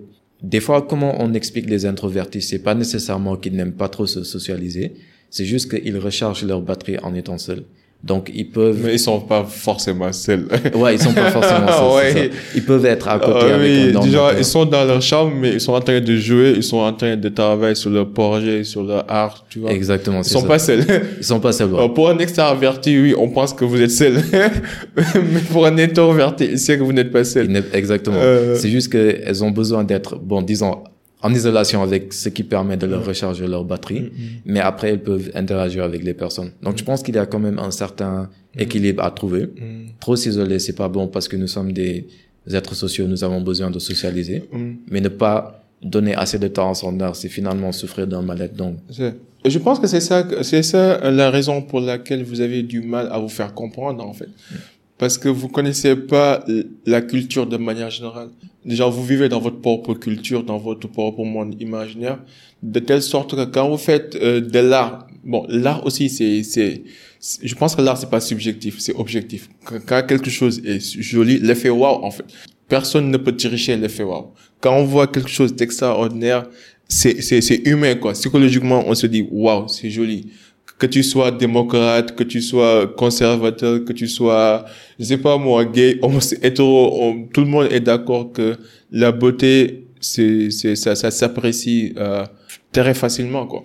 des fois, comment on explique les introvertis, c'est pas nécessairement qu'ils n'aiment pas trop se socialiser, c'est juste qu'ils rechargent leur batterie en étant seuls. Donc, ils peuvent Mais ils sont pas forcément seuls. Ouais, ils sont pas forcément ça, Ouais. Ils peuvent être à côté Ah avec oui, un genre, ordinateur. ils sont dans leur chambre, mais ils sont en train de jouer, ils sont en train de travailler sur leur projet, sur leur art, tu vois. Exactement, Ils sont ça. pas seuls. Ils sont pas seuls. ouais. Alors, pour un extraverti, oui, on pense que vous êtes seul. mais pour un introverti, il sait que vous n'êtes pas seul. Exactement. Euh. C'est juste qu'elles ont besoin d'être, bon, disons, en isolation avec ce qui permet de leur recharger leur batterie. Mm, Mais après, elles peuvent interagir avec les personnes. Donc, je pense qu'il y a quand même un certain équilibre à trouver. Mm. Trop s'isoler, c'est pas bon parce que nous sommes des êtres sociaux, nous avons besoin de socialiser. Mm. Mais ne pas donner assez de temps à son art, c'est finalement souffrir d'un mal-être. Donc, Je pense que c'est ça, c'est ça la raison pour laquelle vous avez du mal à vous faire comprendre, en fait. Parce que vous connaissez pas la culture de manière générale. Déjà, vous vivez dans votre propre culture, dans votre propre monde imaginaire, de telle sorte que quand vous faites euh, de l'art, bon, l'art aussi, c'est, c'est, je pense que l'art, c'est pas subjectif, c'est objectif. Quand, quelque chose est joli, l'effet wow, en fait. Personne ne peut tricher l'effet wow. Quand on voit quelque chose d'extraordinaire, c'est, c'est, c'est humain, quoi. Psychologiquement, on se dit, waouh, c'est joli. Que tu sois démocrate, que tu sois conservateur, que tu sois, je sais pas moi, gay, hétéro, tout le monde est d'accord que la beauté, c'est, c'est, ça, ça s'apprécie, euh, très facilement, quoi.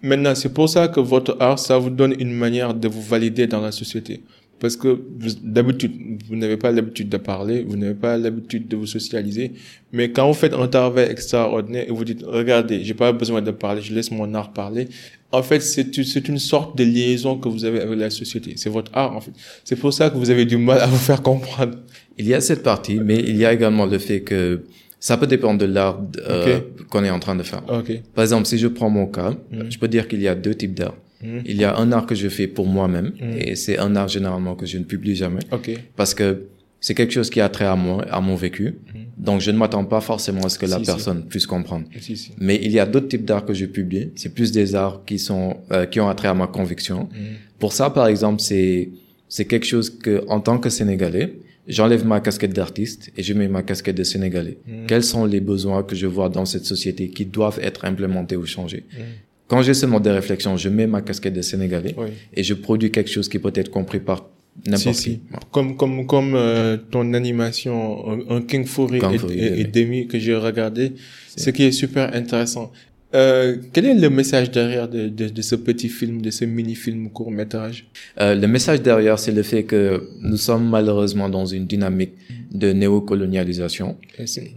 Maintenant, c'est pour ça que votre art, ça vous donne une manière de vous valider dans la société. Parce que d'habitude, vous n'avez pas l'habitude de parler, vous n'avez pas l'habitude de vous socialiser. Mais quand vous faites un travail extraordinaire et vous dites, regardez, j'ai pas besoin de parler, je laisse mon art parler. En fait, c'est une- sorte de liaison que vous avez avec la société. C'est votre art, en fait. C'est pour ça que vous avez du mal à vous faire comprendre. Il y a cette partie, mais il y a également le fait que ça peut dépendre de l'art euh, qu'on est en train de faire. Par exemple, si je prends mon cas, Mhm. je peux dire qu'il y a deux types d'art. Mhm. Il y a un art que je fais pour moi-même, Mhm. et c'est un art généralement que je ne publie jamais, parce que c'est quelque chose qui a trait à moi, à mon vécu. Donc, je ne m'attends pas forcément à ce que la. Si, personne puisse comprendre. Si. Mais il y a d'autres types d'art que je publie. C'est plus des arts qui sont euh, qui ont attrait à ma conviction. Mhm. Pour ça, par exemple, c'est c'est quelque chose que, en tant que Sénégalais, j'enlève ma casquette d'artiste et je mets ma casquette de Sénégalais. Mhm. Quels sont les besoins que je vois dans cette société qui doivent être implémentés ou changés? Mhm. Quand j'ai ce mode de réflexion, je mets ma casquette de Sénégalais Oui. et je produis quelque chose qui peut être compris par n'importe Si, qui. si. Comme, comme, comme euh, ton animation, un, King Fury Kung et, Fury, et- oui. et Demi que j'ai regardé, ce qui est super intéressant. Euh, quel est le message derrière de, de, de ce petit film, de ce mini-film court métrage Euh, le message derrière, c'est le fait que nous sommes malheureusement dans une dynamique de néocolonialisation.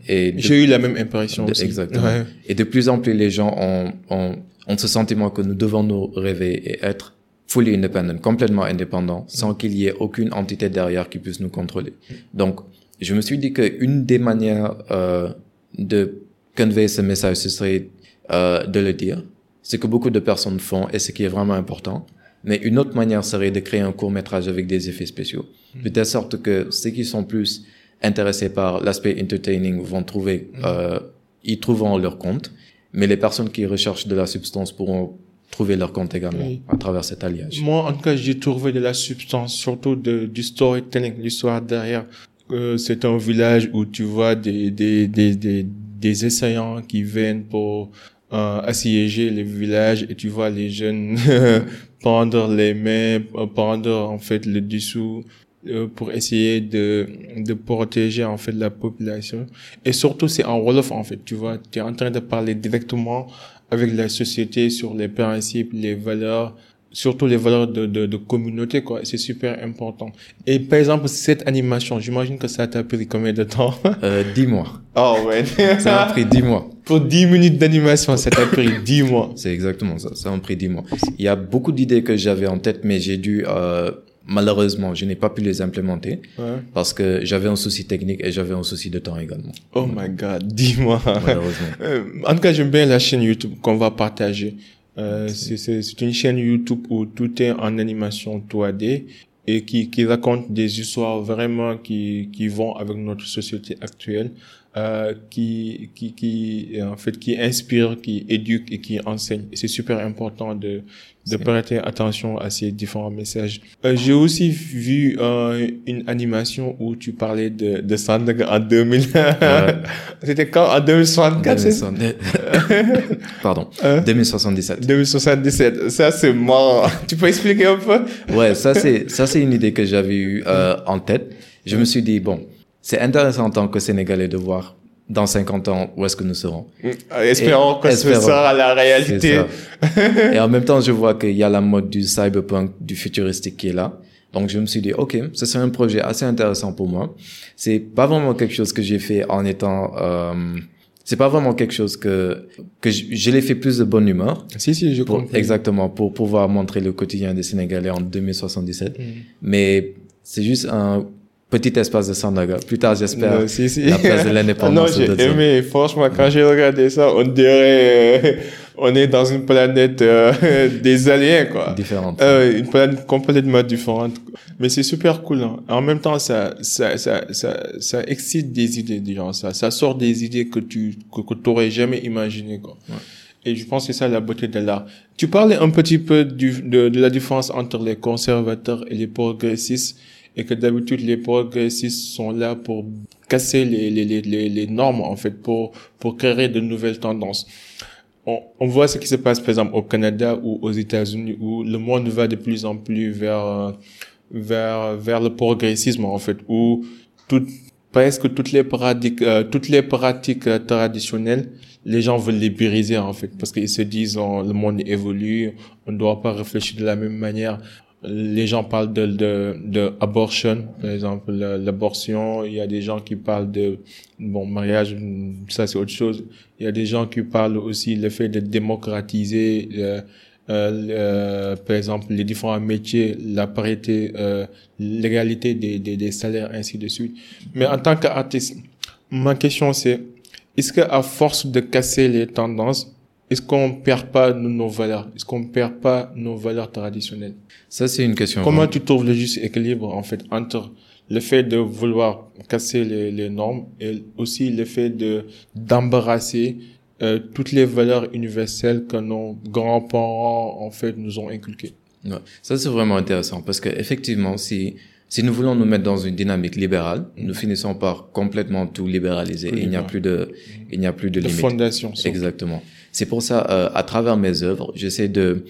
Et de- J'ai eu la même impression aussi. exactement. Ouais. Et de plus en plus, les gens ont, ont, ont ce sentiment que nous devons nous réveiller et être fully independent, complètement indépendants, sans qu'il y ait aucune entité derrière qui puisse nous contrôler. Donc, je me suis dit qu'une des manières euh, de convey ce message, ce serait euh, de le dire. Ce que beaucoup de personnes font et ce qui est vraiment important. Mais une autre manière serait de créer un court métrage avec des effets spéciaux. De telle sorte que ceux qui sont plus intéressés par l'aspect entertaining vont trouver, euh, ils trouveront leur compte. Mais les personnes qui recherchent de la substance pourront trouver leur compte également Oui. à travers cet alliage. Moi, en tout cas, j'ai trouvé de la substance, surtout de, du storytelling, l'histoire derrière. Euh, c'est un village où tu vois des, des, des, des, des essayants qui viennent pour euh, assiéger les villages et tu vois les jeunes prendre les mains, euh, prendre en fait le dessous euh, pour essayer de, de protéger en fait la population. Et surtout, c'est en Wolof en fait, tu vois, tu es en train de parler directement avec la société sur les principes, les valeurs, surtout les valeurs de, de, de communauté, quoi. C'est super important. Et par exemple, cette animation, j'imagine que ça t'a pris combien de temps? Euh, dix mois. Oh ouais. Ça m'a pris dix mois. Pour 10 minutes d'animation, ça t'a pris 10 mois. C'est exactement ça. Ça m'a pris 10 mois. Il y a beaucoup d'idées que j'avais en tête, mais j'ai dû, euh, malheureusement, je n'ai pas pu les implémenter Ouais. parce que j'avais un souci technique et j'avais un souci de temps également. Oh my god, 10 mois. Malheureusement. Euh, en tout cas, j'aime bien la chaîne YouTube qu'on va partager. Euh, c'est une chaîne YouTube où tout est en animation 3D et qui, qui raconte des histoires vraiment qui, qui vont avec notre société actuelle, euh, qui, qui, qui, en fait, qui inspire, qui éduque et qui enseigne. C'est super important de, de prêter attention à ces différents messages. Euh, J'ai aussi vu euh, une animation où tu parlais de, de Sandaga en 2000. C'était quand? En 2064, c'est ça? 2070 Pardon. Hein? 2077. 2077. Ça, c'est marrant. Tu peux expliquer un peu? Ouais, ça c'est ça c'est une idée que j'avais eu euh, en tête. Je me suis dit bon, c'est intéressant en tant que Sénégalais de voir dans 50 ans où est-ce que nous serons? Espérons Et- que ce espérons. sera la réalité. Et en même temps, je vois qu'il y a la mode du cyberpunk, du futuristique qui est là. Donc je me suis dit ok, ce serait un projet assez intéressant pour moi. C'est pas vraiment quelque chose que j'ai fait en étant euh, c'est pas vraiment quelque chose que que je, je l'ai fait plus de bonne humeur. Si, si, je comprends. exactement, pour pouvoir montrer le quotidien des Sénégalais en 2077. Mm. Mais c'est juste un petit espace de Sandaga. Plus tard, j'espère, si, si. la place de Ah non, l'indépendance. j'ai aimé. Franchement, quand j'ai regardé ça, on dirait, euh, on est dans une planète euh, des aliens, quoi. Différente. Euh, une planète complètement différente. Mais c'est super cool. Hein. En même temps, ça, ça, ça, ça, ça excite des idées des gens. Ça, ça sort des idées que tu, que, que t'aurais jamais imaginé, quoi. Ouais. Et je pense que c'est ça la beauté de l'art. Tu parlais un petit peu du, de, de la différence entre les conservateurs et les progressistes et que d'habitude les progressistes sont là pour casser les, les, les, les, normes en fait pour pour créer de nouvelles tendances. On, on voit ce qui se passe par exemple au Canada ou aux États-Unis où le monde va de plus en plus vers euh, vers vers le progressisme en fait où tout presque toutes les pratiques euh, toutes les pratiques euh, traditionnelles les gens veulent les briser en fait parce qu'ils se disent oh, le monde évolue on ne doit pas réfléchir de la même manière les gens parlent de, de, de abortion, par exemple, la- l'abortion. Il y a des gens qui parlent de, bon, mariage, ça c'est autre chose. Il y a des gens qui parlent aussi le fait de démocratiser, euh, euh, euh, par exemple, les différents métiers, la parité, euh, l'égalité des, des, des salaires, ainsi de suite. Mais en tant qu'artiste, ma question c'est, est-ce que à force de casser les tendances, est-ce qu'on perd pas nos, valeurs? Est-ce qu'on perd pas nos valeurs traditionnelles? Ça, c'est une question. Comment tu trouves le juste équilibre, en fait, entre le fait de vouloir casser les, les normes et aussi le fait de, d'embarrasser euh, toutes les valeurs universelles que nos grands-parents, en fait, nous ont inculquées? Ouais. Ça, c'est vraiment intéressant parce que effectivement, si si nous voulons nous mettre dans une dynamique libérale, nous finissons par complètement tout libéraliser Tout et il n'y a plus de il n'y a plus de De fondation. Exactement. C'est pour ça, euh, à travers mes œuvres, j'essaie de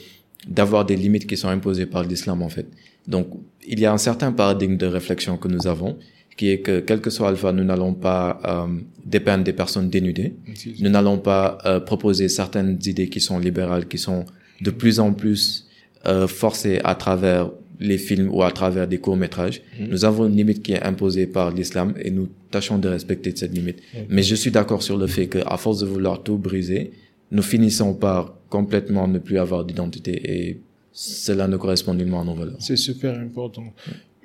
d'avoir des limites qui sont imposées par l'islam en fait. Donc, il y a un certain paradigme de réflexion que nous avons, qui est que quel que soit alpha, nous n'allons pas euh, dépeindre des personnes dénudées. Nous n'allons pas euh, proposer certaines idées qui sont libérales, qui sont de plus en plus euh, forcées à travers les films ou à travers des courts-métrages. Mhm. Nous avons une limite qui est imposée par l'islam et nous tâchons de respecter cette limite. Mhm. Mais je suis d'accord sur le fait que à force de vouloir tout briser, nous finissons par complètement ne plus avoir d'identité et cela ne correspond nullement à nos valeurs. C'est super important.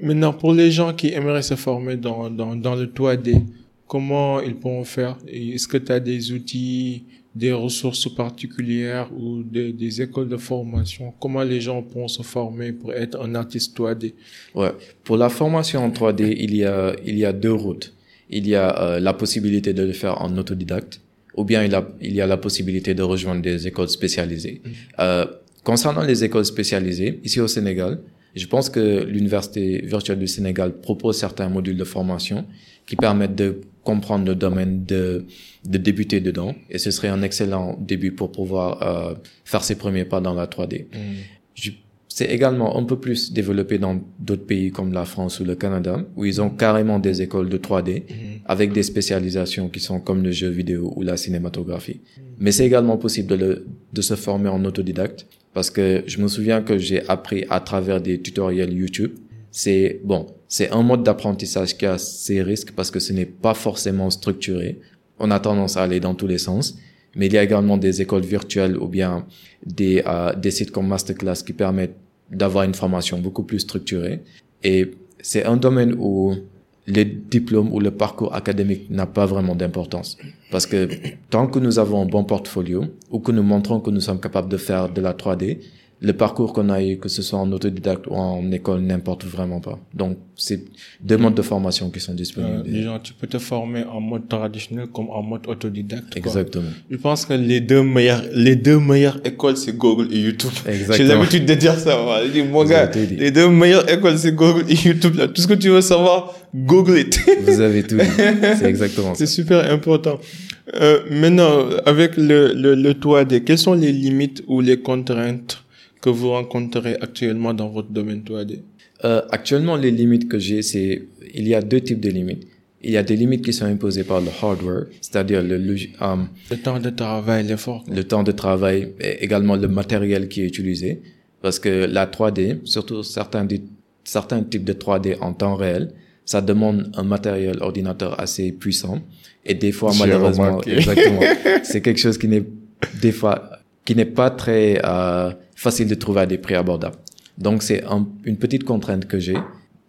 Maintenant, pour les gens qui aimeraient se former dans, dans, dans le 3D, comment ils pourront faire? Est-ce que tu as des outils, des ressources particulières ou des, des écoles de formation? Comment les gens pourront se former pour être un artiste 3D Ouais. Pour la formation en 3D, il y a, il y a deux routes. Il y a euh, la possibilité de le faire en autodidacte, ou bien il, a, il y a la possibilité de rejoindre des écoles spécialisées. Euh, concernant les écoles spécialisées, ici au Sénégal, je pense que l'Université virtuelle du Sénégal propose certains modules de formation qui permettent de comprendre le domaine, de, de débuter dedans. Et ce serait un excellent début pour pouvoir euh, faire ses premiers pas dans la 3D. Je- C'est également un peu plus développé dans d'autres pays comme la France ou le Canada, où ils ont carrément des écoles de 3D avec des spécialisations qui sont comme le jeu vidéo ou la cinématographie. Mais c'est également possible de, le, de se former en autodidacte parce que je me souviens que j'ai appris à travers des tutoriels YouTube. C'est bon, c'est un mode d'apprentissage qui a ses risques parce que ce n'est pas forcément structuré. On a tendance à aller dans tous les sens. Mais il y a également des écoles virtuelles ou bien des, euh, des sites comme Masterclass qui permettent d'avoir une formation beaucoup plus structurée. Et c'est un domaine où le diplôme ou le parcours académique n'a pas vraiment d'importance. Parce que tant que nous avons un bon portfolio ou que nous montrons que nous sommes capables de faire de la 3D, le parcours qu'on a eu, que ce soit en autodidacte ou en école, n'importe vraiment pas. Donc, c'est deux modes de formation qui sont disponibles. Euh, tu peux te former en mode traditionnel comme en mode autodidacte. Exactement. Je pense que les deux meilleures, les deux meilleures écoles, c'est Google et YouTube. Exactement. J'ai l'habitude de dire ça, moi. Je dis, mon gars, les deux meilleures écoles, c'est Google et YouTube. Là. Tout ce que tu veux savoir, Google it. Vous avez tout dit. C'est exactement. C'est super important. Euh, maintenant, avec le, le, le 3D, quelles sont les limites ou les contraintes que vous rencontrez actuellement dans votre domaine 3D euh, Actuellement, les limites que j'ai, c'est il y a deux types de limites. Il y a des limites qui sont imposées par le hardware, c'est-à-dire le, le, euh, le temps de travail, l'effort. Le temps de travail et également le matériel qui est utilisé. Parce que la 3D, surtout certains, certains types de 3D en temps réel, ça demande un matériel ordinateur assez puissant. Et des fois, malheureusement, exactement, c'est quelque chose qui n'est des fois qui n'est pas très euh, facile de trouver à des prix abordables. Donc c'est un, une petite contrainte que j'ai,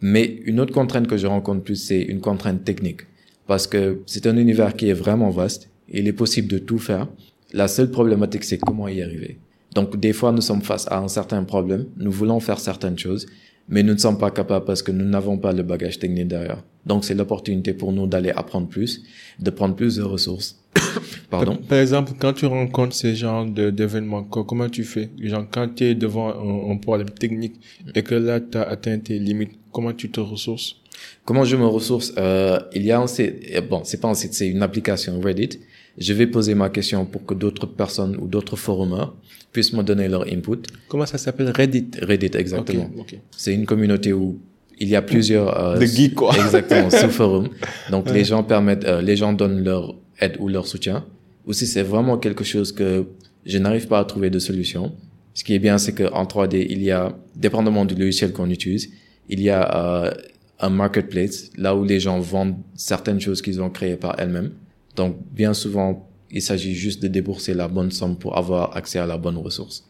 mais une autre contrainte que je rencontre plus, c'est une contrainte technique. Parce que c'est un univers qui est vraiment vaste, il est possible de tout faire. La seule problématique, c'est comment y arriver. Donc des fois, nous sommes face à un certain problème, nous voulons faire certaines choses, mais nous ne sommes pas capables parce que nous n'avons pas le bagage technique derrière. Donc c'est l'opportunité pour nous d'aller apprendre plus, de prendre plus de ressources Pardon? Par exemple, quand tu rencontres ces genres d'événements, comment tu fais? Genre, quand tu es devant un, problème technique et que là, tu as atteint tes limites, comment tu te ressources? Comment je me ressource? Euh, Il y a un site, bon, c'est pas un site, c'est une application Reddit. Je vais poser ma question pour que d'autres personnes ou d'autres forumers puissent me donner leur input. Comment ça s'appelle? Reddit? Reddit, exactement. C'est une communauté où il y a plusieurs... Euh, de geeks, quoi. Exactement, sous-forums. Donc, les gens permettent, euh, les gens donnent leur aide ou leur soutien, ou si c'est vraiment quelque chose que je n'arrive pas à trouver de solution. Ce qui est bien, c'est qu'en 3D, il y a, dépendamment du logiciel qu'on utilise, il y a euh, un marketplace, là où les gens vendent certaines choses qu'ils ont créées par elles-mêmes. Donc, bien souvent, il s'agit juste de débourser la bonne somme pour avoir accès à la bonne ressource.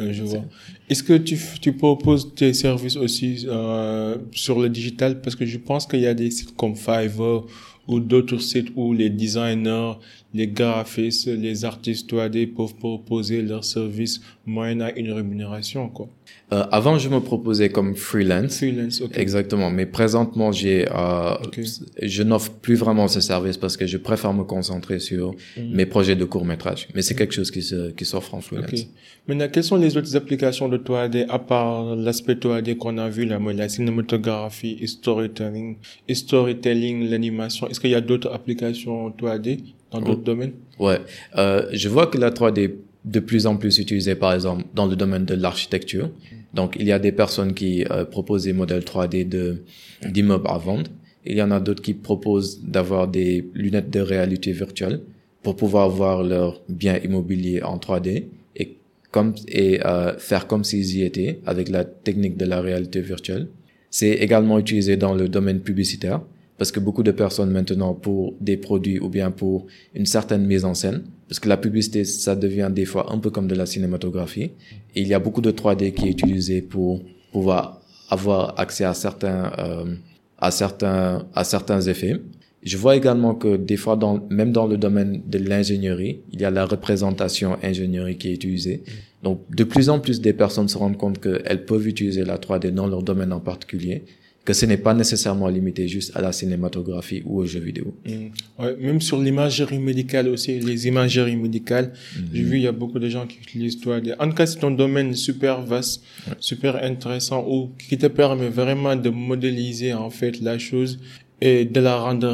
Euh, je vois. Est-ce que tu, tu proposes tes services aussi euh, sur le digital? Parce que je pense qu'il y a des sites comme Fiverr ou d'autres sites où les designers, les graphistes, les artistes 3D peuvent proposer leurs services moyennant une rémunération, quoi. Euh, avant, je me proposais comme freelance. Freelance, ok. Exactement. Mais présentement, j'ai, euh, je n'offre plus vraiment ce service parce que je préfère me concentrer sur mhm. mes projets de court métrage. Mais c'est quelque chose qui se, qui s'offre en freelance. Okay. Maintenant, quelles sont les autres applications de 3D à part l'aspect 3D qu'on a vu là, la cinématographie, storytelling, storytelling, l'animation. Est-ce qu'il y a d'autres applications 3D dans d'autres domaines? Ouais. Euh, je vois que la 3D de plus en plus utilisée, par exemple, dans le domaine de l'architecture. Donc, il y a des personnes qui euh, proposent des modèles 3D de d'immeubles à vendre. Il y en a d'autres qui proposent d'avoir des lunettes de réalité virtuelle pour pouvoir voir leur bien immobilier en 3D et comme et euh, faire comme s'ils y étaient avec la technique de la réalité virtuelle. C'est également utilisé dans le domaine publicitaire parce que beaucoup de personnes maintenant pour des produits ou bien pour une certaine mise en scène parce que la publicité ça devient des fois un peu comme de la cinématographie. Et il y a beaucoup de 3D qui est utilisé pour pouvoir avoir accès à certains euh, à certains à certains effets. Je vois également que des fois dans même dans le domaine de l'ingénierie il y a la représentation ingénierie qui est utilisée. Donc de plus en plus des personnes se rendent compte qu'elles peuvent utiliser la 3D dans leur domaine en particulier que ce n'est pas nécessairement limité juste à la cinématographie ou aux jeux vidéo. Mm. Ouais, même sur l'imagerie médicale aussi, les imageries médicales, mm-hmm. j'ai vu il y a beaucoup de gens qui utilisent toi. En tout cas, c'est un domaine super vaste, super intéressant, ou qui te permet vraiment de modéliser en fait la chose et de la rendre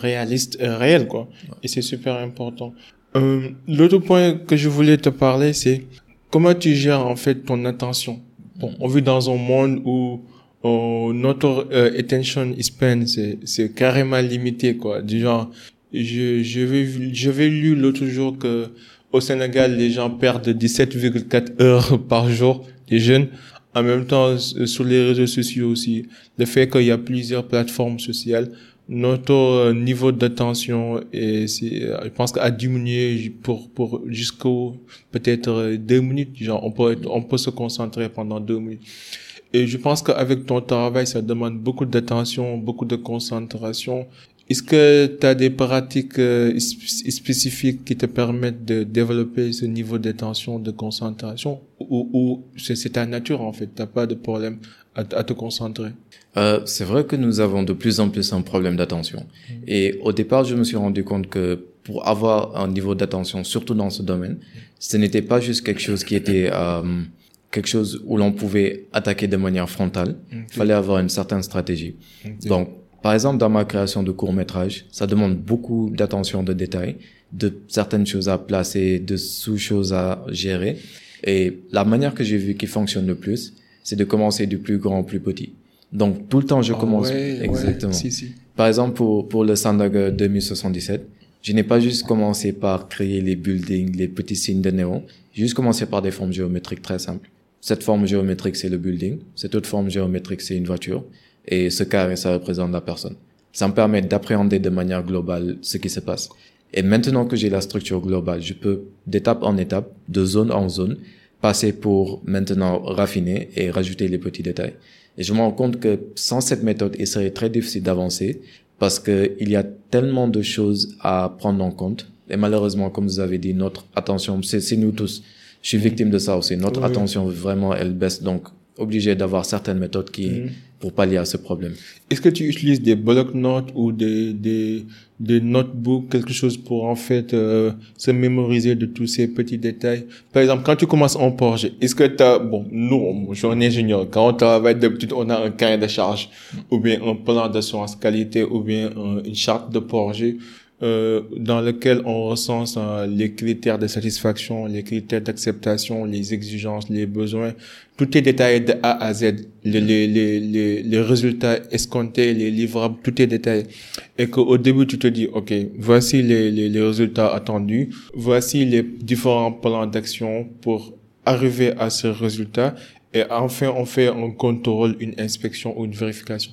réaliste, euh, réelle quoi. Et c'est super important. Euh, L'autre point que je voulais te parler, c'est comment tu gères en fait ton attention. Bon, on vit dans un monde où oh, notre euh, attention span c'est c'est carrément limité quoi. Du genre je je vais je vais lu l'autre jour que au Sénégal les gens perdent 17,4 heures par jour les jeunes. En même temps sur les réseaux sociaux aussi. Le fait qu'il y a plusieurs plateformes sociales notre niveau d'attention et je pense qu'à diminuer pour pour jusqu'au peut-être deux minutes. Genre on peut on peut se concentrer pendant deux minutes et je pense qu'avec ton travail ça demande beaucoup d'attention beaucoup de concentration est-ce que tu as des pratiques euh, spécifiques qui te permettent de développer ce niveau d'attention de concentration? Ou, ou c'est ta nature en fait t'as pas de problème à, à te concentrer euh, c'est vrai que nous avons de plus en plus un problème d'attention. Mm. Et au départ, je me suis rendu compte que pour avoir un niveau d'attention, surtout dans ce domaine, ce n'était pas juste quelque chose qui était euh, quelque chose où l'on pouvait attaquer de manière frontale. Il fallait avoir une certaine stratégie. Donc, par exemple, dans ma création de court métrage, ça demande beaucoup d'attention de détails, de certaines choses à placer, de sous-choses à gérer. Et la manière que j'ai vu qui fonctionne le plus, c'est de commencer du plus grand au plus petit. Donc tout le temps, je Ah commence ouais, exactement. ouais, si, si. Par exemple, pour pour le Sandaga 2077, je n'ai pas juste commencé par créer les buildings, les petits signes de néon. J'ai juste commencé par des formes géométriques très simples. Cette forme géométrique, c'est le building. Cette autre forme géométrique, c'est une voiture. Et ce carré, ça représente la personne. Ça me permet d'appréhender de manière globale ce qui se passe. Et maintenant que j'ai la structure globale, je peux d'étape en étape, de zone en zone, passer pour maintenant raffiner et rajouter les petits détails. Et je me rends compte que sans cette méthode, il serait très difficile d'avancer parce que il y a tellement de choses à prendre en compte. Et malheureusement, comme vous avez dit, notre attention, c'est c'est nous tous. Je suis victime de ça aussi. Notre Oui. attention, vraiment, elle baisse. Donc, obligé d'avoir certaines méthodes qui, Mhm. pour pallier à ce problème. Est-ce que tu utilises des bloc-notes ou des, des, des notebooks, quelque chose pour en fait euh, se mémoriser de tous ces petits détails? Par exemple, quand tu commences en projet, est-ce que tu as... Bon, nous, je suis un ingénieur. Quand on travaille d'habitude, on a un cahier de charge ou bien un plan d'assurance qualité ou bien un- une charte de projet euh, dans lequel on recense euh, les critères de satisfaction, les critères d'acceptation, les exigences, les besoins. Tout est détaillé de A à Z. Les, les, les, les, les résultats escomptés, les livrables, tout est détaillé. Et qu'au début, tu te dis, OK, voici les, les, les résultats attendus. Voici les différents plans d'action pour arriver à ce résultat. Et enfin, on fait un contrôle, une inspection ou une vérification.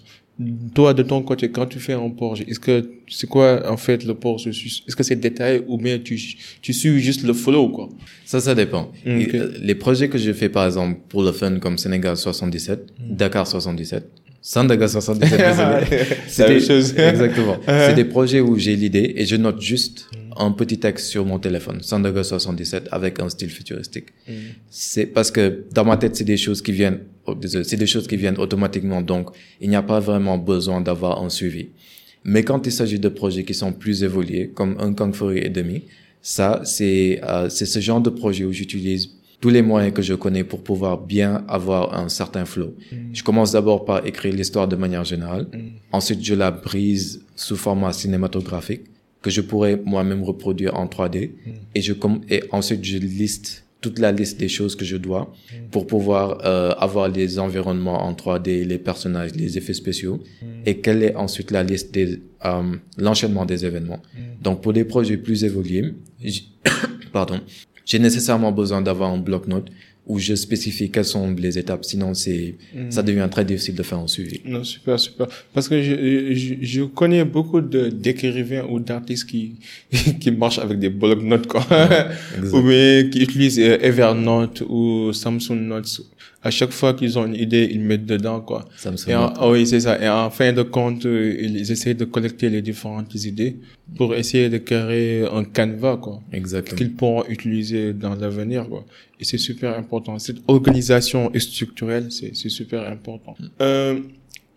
Toi, de ton côté, quand tu fais un projet, est-ce que c'est quoi en fait le processus? Est-ce que c'est détaillé ou bien tu tu suis juste le flow quoi? Ça, ça dépend. Mm, euh, Les projets que je fais, par exemple, pour le fun, comme Sénégal 77, Dakar 77, Sandaga 77, désolé. C'est la même chose. Exactement. C'est des projets où j'ai l'idée et je note juste un petit texte sur mon téléphone, Sandaga 77, avec un style futuristique. C'est parce que dans ma tête, c'est des choses qui viennent, oh, désolé, c'est des choses qui viennent automatiquement. Donc, il n'y a pas vraiment besoin d'avoir un suivi. Mais quand il s'agit de projets qui sont plus évolués, comme un Kang Fury et demi, ça, c'est euh, c'est ce genre de projet où j'utilise tous les moyens que je connais pour pouvoir bien avoir un certain flow. Je commence d'abord par écrire l'histoire de manière générale. Ensuite, je la brise sous format cinématographique que je pourrais moi-même reproduire en 3D. Et je et ensuite, je liste toute la liste des choses que je dois pour pouvoir euh, avoir les environnements en 3D, les personnages, les effets spéciaux. Et quelle est ensuite la liste des euh, l'enchaînement des événements. Donc pour des projets plus évolués, pardon, j'ai nécessairement besoin d'avoir un bloc-notes où je spécifie quelles sont les étapes. Sinon, c'est ça devient très difficile de faire un suivi. Non, super, super. Parce que je, je, je connais beaucoup de d'écrivains ou d'artistes qui qui marchent avec des bloc-notes quoi, exact. ou bien qui utilisent euh, Evernote ou Samsung Notes. À chaque fois qu'ils ont une idée, ils mettent dedans quoi. Ça me Et en, semble. oui, c'est ça. Et en fin de compte, euh, ils essayent de collecter les différentes idées pour essayer de créer un canevas, quoi, Exactement. qu'ils pourront utiliser dans l'avenir, quoi. Et c'est super important. Cette organisation structurelle, c'est, c'est super important. Euh,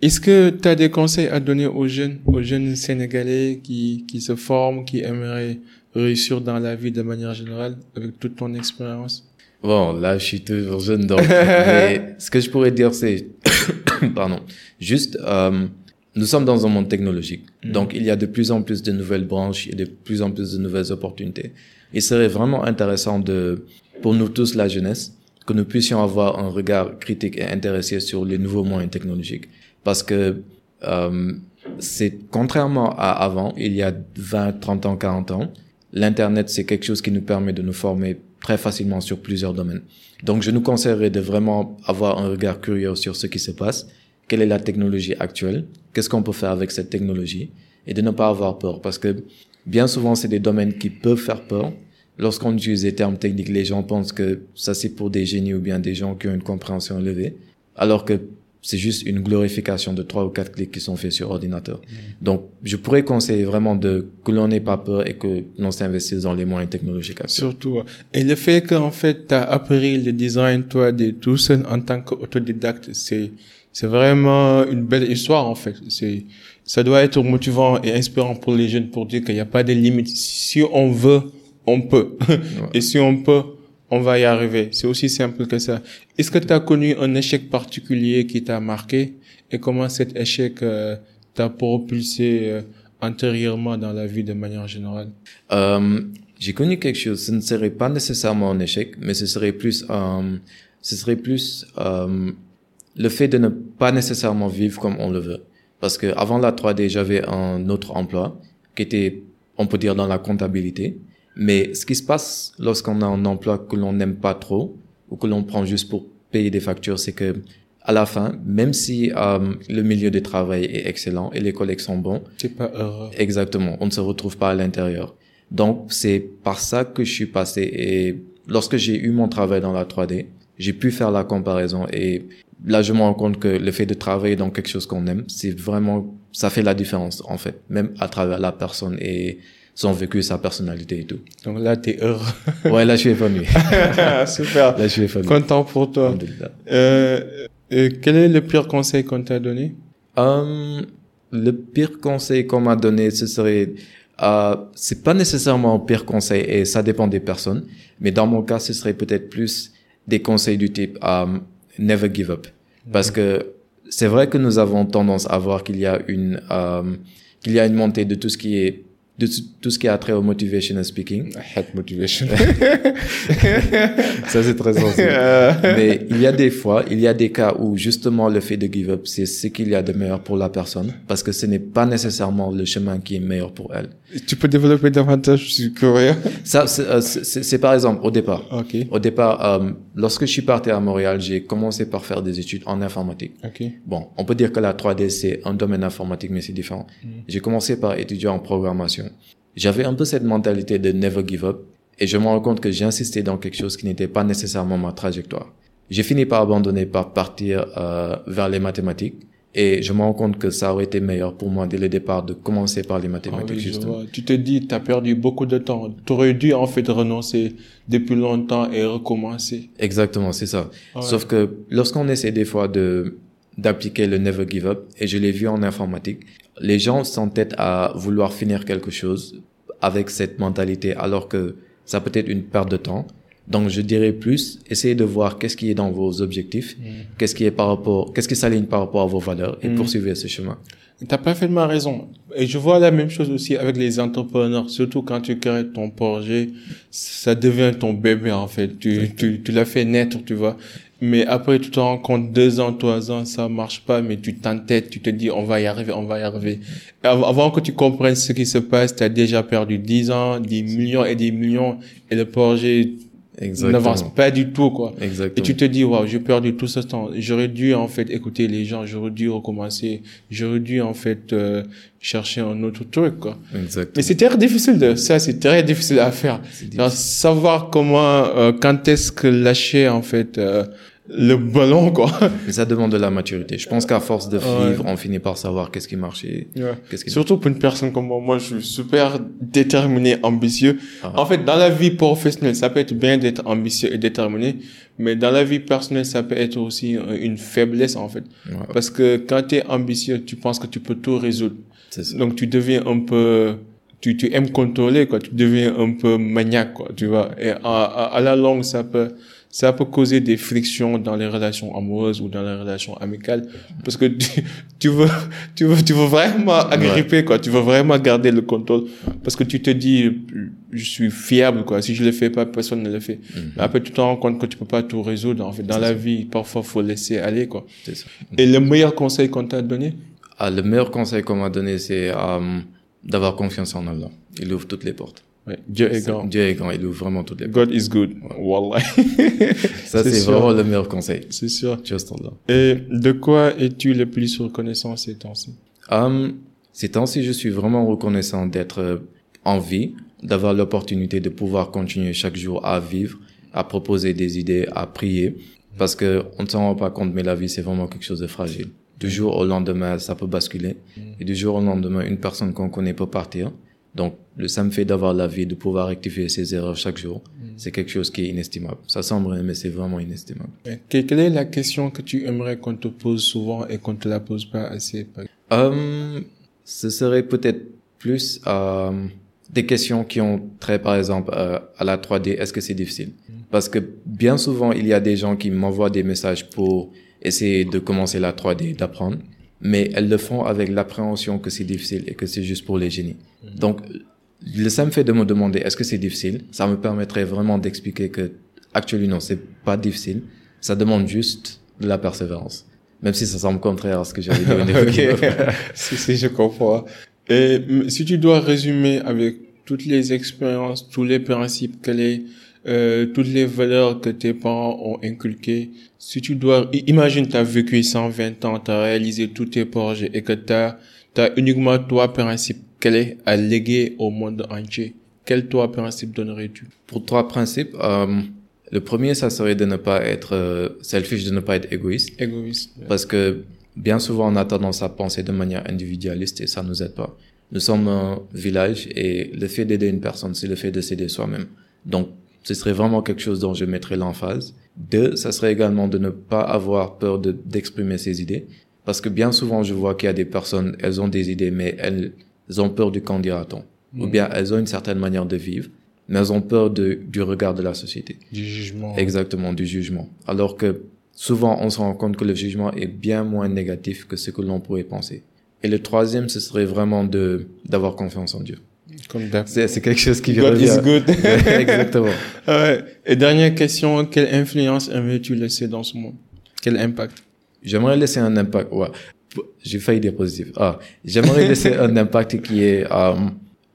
est-ce que tu as des conseils à donner aux jeunes, aux jeunes Sénégalais qui, qui se forment, qui aimeraient réussir dans la vie de manière générale, avec toute ton expérience? Bon, là, je suis toujours jeune, donc. mais ce que je pourrais dire, c'est, pardon, juste, euh, nous sommes dans un monde technologique. Donc, il y a de plus en plus de nouvelles branches et de plus en plus de nouvelles opportunités. Il serait vraiment intéressant de, pour nous tous, la jeunesse, que nous puissions avoir un regard critique et intéressé sur les nouveaux moyens technologiques. Parce que, euh, c'est contrairement à avant, il y a 20, 30 ans, 40 ans, l'Internet, c'est quelque chose qui nous permet de nous former très facilement sur plusieurs domaines. Donc, je nous conseillerais de vraiment avoir un regard curieux sur ce qui se passe. Quelle est la technologie actuelle? Qu'est-ce qu'on peut faire avec cette technologie? et de ne pas avoir peur parce que bien souvent c'est des domaines qui peuvent faire peur. Lorsqu'on utilise des termes techniques, les gens pensent que ça c'est pour des génies ou bien des gens qui ont une compréhension élevée, alors que c'est juste une glorification de trois ou quatre clics qui sont faits sur ordinateur. Donc, je pourrais conseiller vraiment de que l'on n'ait pas peur et que l'on s'investisse dans les moyens technologiques. Surtout. Et le fait qu'en fait, tu as appris le design, toi, de tout seul en tant qu'autodidacte, c'est, c'est vraiment une belle histoire, en fait. C'est, ça doit être motivant et inspirant pour les jeunes pour dire qu'il n'y a pas de limites. Si on veut, on peut. et si on peut, on va y arriver. C'est aussi simple que ça. Est-ce que tu as connu un échec particulier qui t'a marqué? Et comment cet échec euh, t'a propulsé euh, antérieurement dans la vie de manière générale? Euh, J'ai connu quelque chose. Ce ne serait pas nécessairement un échec, mais ce serait plus, euh, ce serait plus le fait de ne pas nécessairement vivre comme on le veut. Parce que avant la 3D, j'avais un autre emploi qui était, on peut dire, dans la comptabilité. Mais ce qui se passe lorsqu'on a un emploi que l'on n'aime pas trop ou que l'on prend juste pour payer des factures, c'est que à la fin, même si euh, le milieu de travail est excellent et les collègues sont bons, c'est pas heureux. Exactement, on ne se retrouve pas à l'intérieur. Donc c'est par ça que je suis passé et lorsque j'ai eu mon travail dans la 3D, j'ai pu faire la comparaison et là je me rends compte que le fait de travailler dans quelque chose qu'on aime, c'est vraiment ça fait la différence en fait, même à travers la personne et son vécu, sa personnalité et tout. Donc là, t'es heureux. ouais, là, je suis épanoui. Super. Là, je suis épanoui. Content pour toi. Euh, euh, quel est le pire conseil qu'on t'a donné? Euh, Le pire conseil qu'on m'a donné, ce serait... Euh, c'est pas nécessairement un pire conseil et ça dépend des personnes, mais dans mon cas, ce serait peut-être plus des conseils du type um, never give up. Parce que c'est vrai que nous avons tendance à voir qu'il y a une qu'il y a une montée de tout ce qui est de tout ce qui a trait au motivational speaking. I hate motivation. ça, c'est très sensible. Mais il y a des fois, il y a des cas où justement le fait de give up, c'est ce qu'il y a de meilleur pour la personne parce que ce n'est pas nécessairement le chemin qui est meilleur pour elle. Tu peux développer davantage, suis curieux. Ça, c'est euh, par exemple au départ. Okay. Au départ, euh, lorsque je suis parti à Montréal, j'ai commencé par faire des études en informatique. Okay. Bon, on peut dire que la 3D, c'est un domaine informatique, mais c'est différent. Mm. J'ai commencé par étudier en programmation. J'avais un peu cette mentalité de never give up et je me rends compte que j'ai insisté dans quelque chose qui n'était pas nécessairement ma trajectoire. J'ai fini par abandonner, par partir euh, vers les mathématiques et je me rends compte que ça aurait été meilleur pour moi dès le départ de commencer par les mathématiques. Ah oui, tu te dis, tu as perdu beaucoup de temps. Tu aurais dû en fait renoncer depuis longtemps et recommencer. Exactement, c'est ça. Sauf que lorsqu'on essaie des fois de d'appliquer le never give up, et je l'ai vu en informatique, les gens s'entêtent à vouloir finir quelque chose avec cette mentalité alors que ça peut être une perte de temps. Donc je dirais plus, essayez de voir qu'est-ce qui est dans vos objectifs, mm. qu'est-ce qui est par rapport, qu'est-ce qui s'aligne par rapport à vos valeurs et mm. poursuivez ce chemin. T'as parfaitement raison. Et je vois la même chose aussi avec les entrepreneurs, surtout quand tu crées ton projet, ça devient ton bébé en fait. Tu, tu, tu l'as fait naître, tu vois. Mais après, tu te rends compte, deux ans, trois ans, ça marche pas, mais tu t'entêtes, tu te dis, on va y arriver, on va y arriver. avant que tu comprennes ce qui se passe, tu as déjà perdu dix ans, des millions et des millions, et le projet n'avance pas du tout, quoi. Exactement. Et tu te dis, waouh, j'ai perdu tout ce temps. J'aurais dû, en fait, écouter les gens, j'aurais dû recommencer, j'aurais dû, en fait, euh, chercher un autre truc, quoi. Exactement. Mais c'est très difficile de, ça, c'est très difficile à faire. savoir comment, euh, quand est-ce que lâcher, en fait, euh, le ballon, quoi. ça demande de la maturité. Je pense qu'à force de vivre, on finit par savoir qu'est-ce qui marche et qu'est-ce qui Surtout pour une personne comme moi, moi, je suis super déterminé, ambitieux. Ah. En fait, dans la vie professionnelle, ça peut être bien d'être ambitieux et déterminé, mais dans la vie personnelle, ça peut être aussi une faiblesse, en fait. Parce que quand tu es ambitieux, tu penses que tu peux tout résoudre. Donc, tu deviens un peu, tu, tu aimes contrôler, quoi. Tu deviens un peu maniaque, quoi, tu vois. Et à, à la longue, ça peut, ça peut causer des frictions dans les relations amoureuses ou dans les relations amicales. Parce que tu, tu veux tu veux tu veux vraiment agripper quoi. Tu veux vraiment garder le contrôle. Parce que tu te dis je suis fiable quoi. Si je le fais pas personne ne le fait. Mhm. après tu te rends compte que tu peux pas tout résoudre en fait. Dans la vie parfois faut laisser aller quoi. Ça. et le meilleur conseil qu'on t'a donné? Ah, le meilleur conseil qu'on m'a donné c'est euh, d'avoir confiance en Allah. Il ouvre toutes les portes Ouais. Dieu est grand. Dieu est grand, il ouvre vraiment toutes les God is good. Wallah. Ça, c'est vraiment le meilleur conseil. C'est sûr. Just Allah. Et de quoi es-tu le plus reconnaissant ces temps-ci? Um, Ces temps-ci, je suis vraiment reconnaissant d'être euh, en vie, d'avoir l'opportunité de pouvoir continuer chaque jour à vivre, à proposer des idées, à prier, parce que on ne s'en rend pas compte, mais la vie, c'est vraiment quelque chose de fragile. Du jour au lendemain, ça peut basculer. Mm. Et du jour au lendemain, une personne qu'on connaît peut partir. Donc, le simple fait d'avoir la vie, de pouvoir rectifier ses erreurs chaque jour, mm. c'est quelque chose qui est inestimable. Ça semble rien, mais c'est vraiment inestimable. Quelle est la question que tu aimerais qu'on te pose souvent et qu'on te la pose pas assez euh, Ce serait peut-être plus euh, des questions qui ont trait, par exemple, euh, à la 3D. Est-ce que c'est difficile? Mm. Parce que bien souvent, il y a des gens qui m'envoient des messages pour essayer de commencer la 3D, d'apprendre mais elles le font avec l'appréhension que c'est difficile et que c'est juste pour les génies. Mhm. Donc, le simple fait de me demander est-ce que c'est difficile, ça me permettrait vraiment d'expliquer que actuellement non, c'est pas difficile. Ça demande juste de la persévérance. Même si ça semble contraire à ce que j'avais dit. si, si, je comprends. Et si tu dois résumer avec toutes les expériences, tous les principes, quel est euh, toutes les valeurs que tes parents ont inculquées. Si tu dois, imagine, tu as vécu 120 ans, tu as réalisé tous tes projets et que tu as, uniquement trois principes à léguer au monde entier? Quel trois principes donnerais-tu? Pour trois principes, euh, le premier, ça serait de ne pas être euh, selfish, de ne pas être égoïste. Égoïste. Parce que bien souvent, on a tendance à penser de manière individualiste et ça nous aide pas. Nous sommes un village et le fait d'aider une personne, c'est le fait de s'aider soi-même. Donc, ce serait vraiment quelque chose dont je mettrais l'emphase. Deux, ça serait également de ne pas avoir peur de, d'exprimer ses idées. Parce que bien souvent, je vois qu'il y a des personnes, elles ont des idées, mais elles ont peur du qu'en dira-t-on. Ou bien elles ont une certaine manière de vivre, mais elles ont peur de, du regard de la société. Du jugement. Exactement, du jugement. Alors que souvent, on se rend compte que le jugement est bien moins négatif que ce que l'on pourrait penser. Et le troisième, ce serait vraiment de, d'avoir confiance en Dieu. C'est, quelque chose qui God revient. is good. Exactement. ouais. Et dernière question, quelle influence aimerais-tu laisser dans ce monde? Quel impact? J'aimerais laisser un impact. Ouais. J'ai failli dire positif. Ah, j'aimerais laisser un impact qui est euh,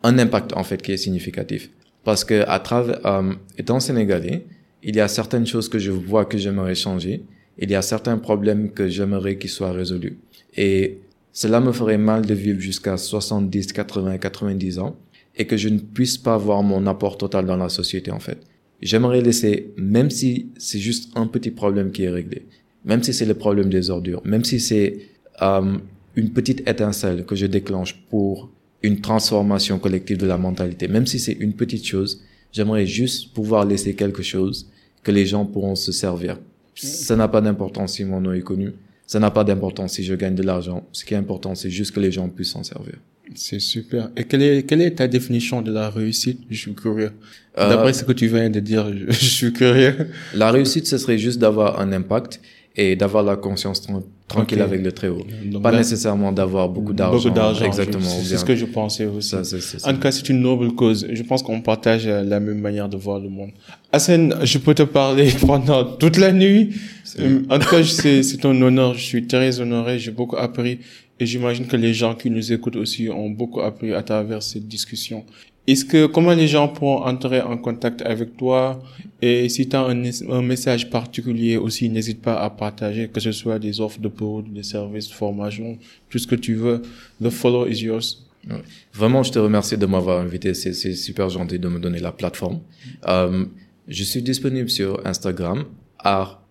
un impact en fait qui est significatif. Parce que à travers euh, étant sénégalais, il y a certaines choses que je vois que j'aimerais changer. Il y a certains problèmes que j'aimerais qu'ils soient résolus. Et cela me ferait mal de vivre jusqu'à 70, 80, 90 ans et que je ne puisse pas voir mon apport total dans la société en fait. J'aimerais laisser, même si c'est juste un petit problème qui est réglé, même si c'est le problème des ordures, même si c'est euh, une petite étincelle que je déclenche pour une transformation collective de la mentalité, même si c'est une petite chose, j'aimerais juste pouvoir laisser quelque chose que les gens pourront se servir. Ça n'a pas d'importance si mon nom est connu, ça n'a pas d'importance si je gagne de l'argent. Ce qui est important, c'est juste que les gens puissent s'en servir. C'est super. Et quelle est, quelle est ta définition de la réussite Je suis curieux. Euh, D'après ce que tu viens de dire, je, suis curieux. La réussite, ce serait juste d'avoir un impact et d'avoir la conscience tranquille avec le très haut. pas nécessairement d'avoir beaucoup d'argent. Beaucoup d'argent. Exactement. C'est ce que je pensais aussi. Ça, en tout cas, c'est une noble cause. Je pense qu'on partage la même manière de voir le monde. Hassan, je peux te parler pendant toute la nuit. En tout cas, c'est, un honneur. Je suis très honoré. J'ai beaucoup appris. Et j'imagine que les gens qui nous écoutent aussi ont beaucoup appris à travers cette discussion. Est-ce que comment les gens pourront entrer en contact avec toi? Et si tu as un, message particulier aussi, n'hésite pas à partager, que ce soit des offres de produits, des services, formation, tout ce que tu veux. The follow is yours. Vraiment, je te remercie de m'avoir invité. C'est super gentil de me donner la plateforme. Euh, je suis disponible sur Instagram, art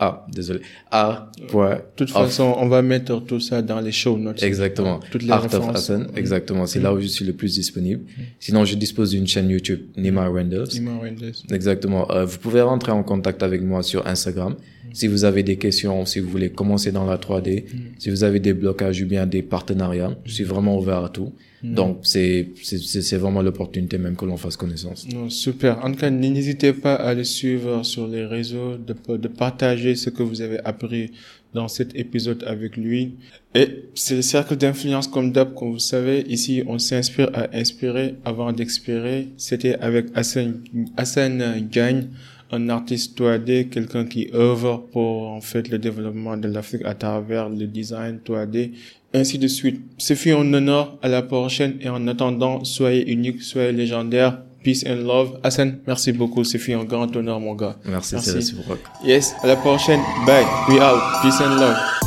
ah, désolé. A. De toute façon, on va mettre tout ça dans les show notes. Exactement. Toutes les Art of Hassan. Exactement. C'est là où je suis le plus disponible. Sinon, je dispose d'une chaîne YouTube, Nima Renders. Nima Renders. Exactement. Euh, vous pouvez rentrer en contact avec moi sur Instagram. Si vous avez des questions, si vous voulez commencer dans la 3D, si vous avez des blocages ou bien des partenariats, je suis vraiment ouvert à tout. Mm. Donc, c'est, c'est, vraiment l'opportunité même que l'on fasse connaissance. Non, super. En tout cas, n'hésitez pas à le suivre sur les réseaux, de, de partager ce que vous avez appris dans cet épisode avec lui. Et c'est le cercle d'influence comme d'hab, comme vous savez. Ici, on s'inspire à inspirer avant d'expirer. C'était avec Hassan, Hassan Gagne un artiste 3D, quelqu'un qui œuvre pour en fait le développement de l'Afrique à travers le design 3D, ainsi de suite. Ce fut un honneur, à la prochaine et en attendant, soyez unique, soyez légendaire. Peace and love. Hassan, merci beaucoup. C'est fut un grand honneur, mon gars. Merci, merci. Yes, à la prochaine. Bye. We out. Peace and love.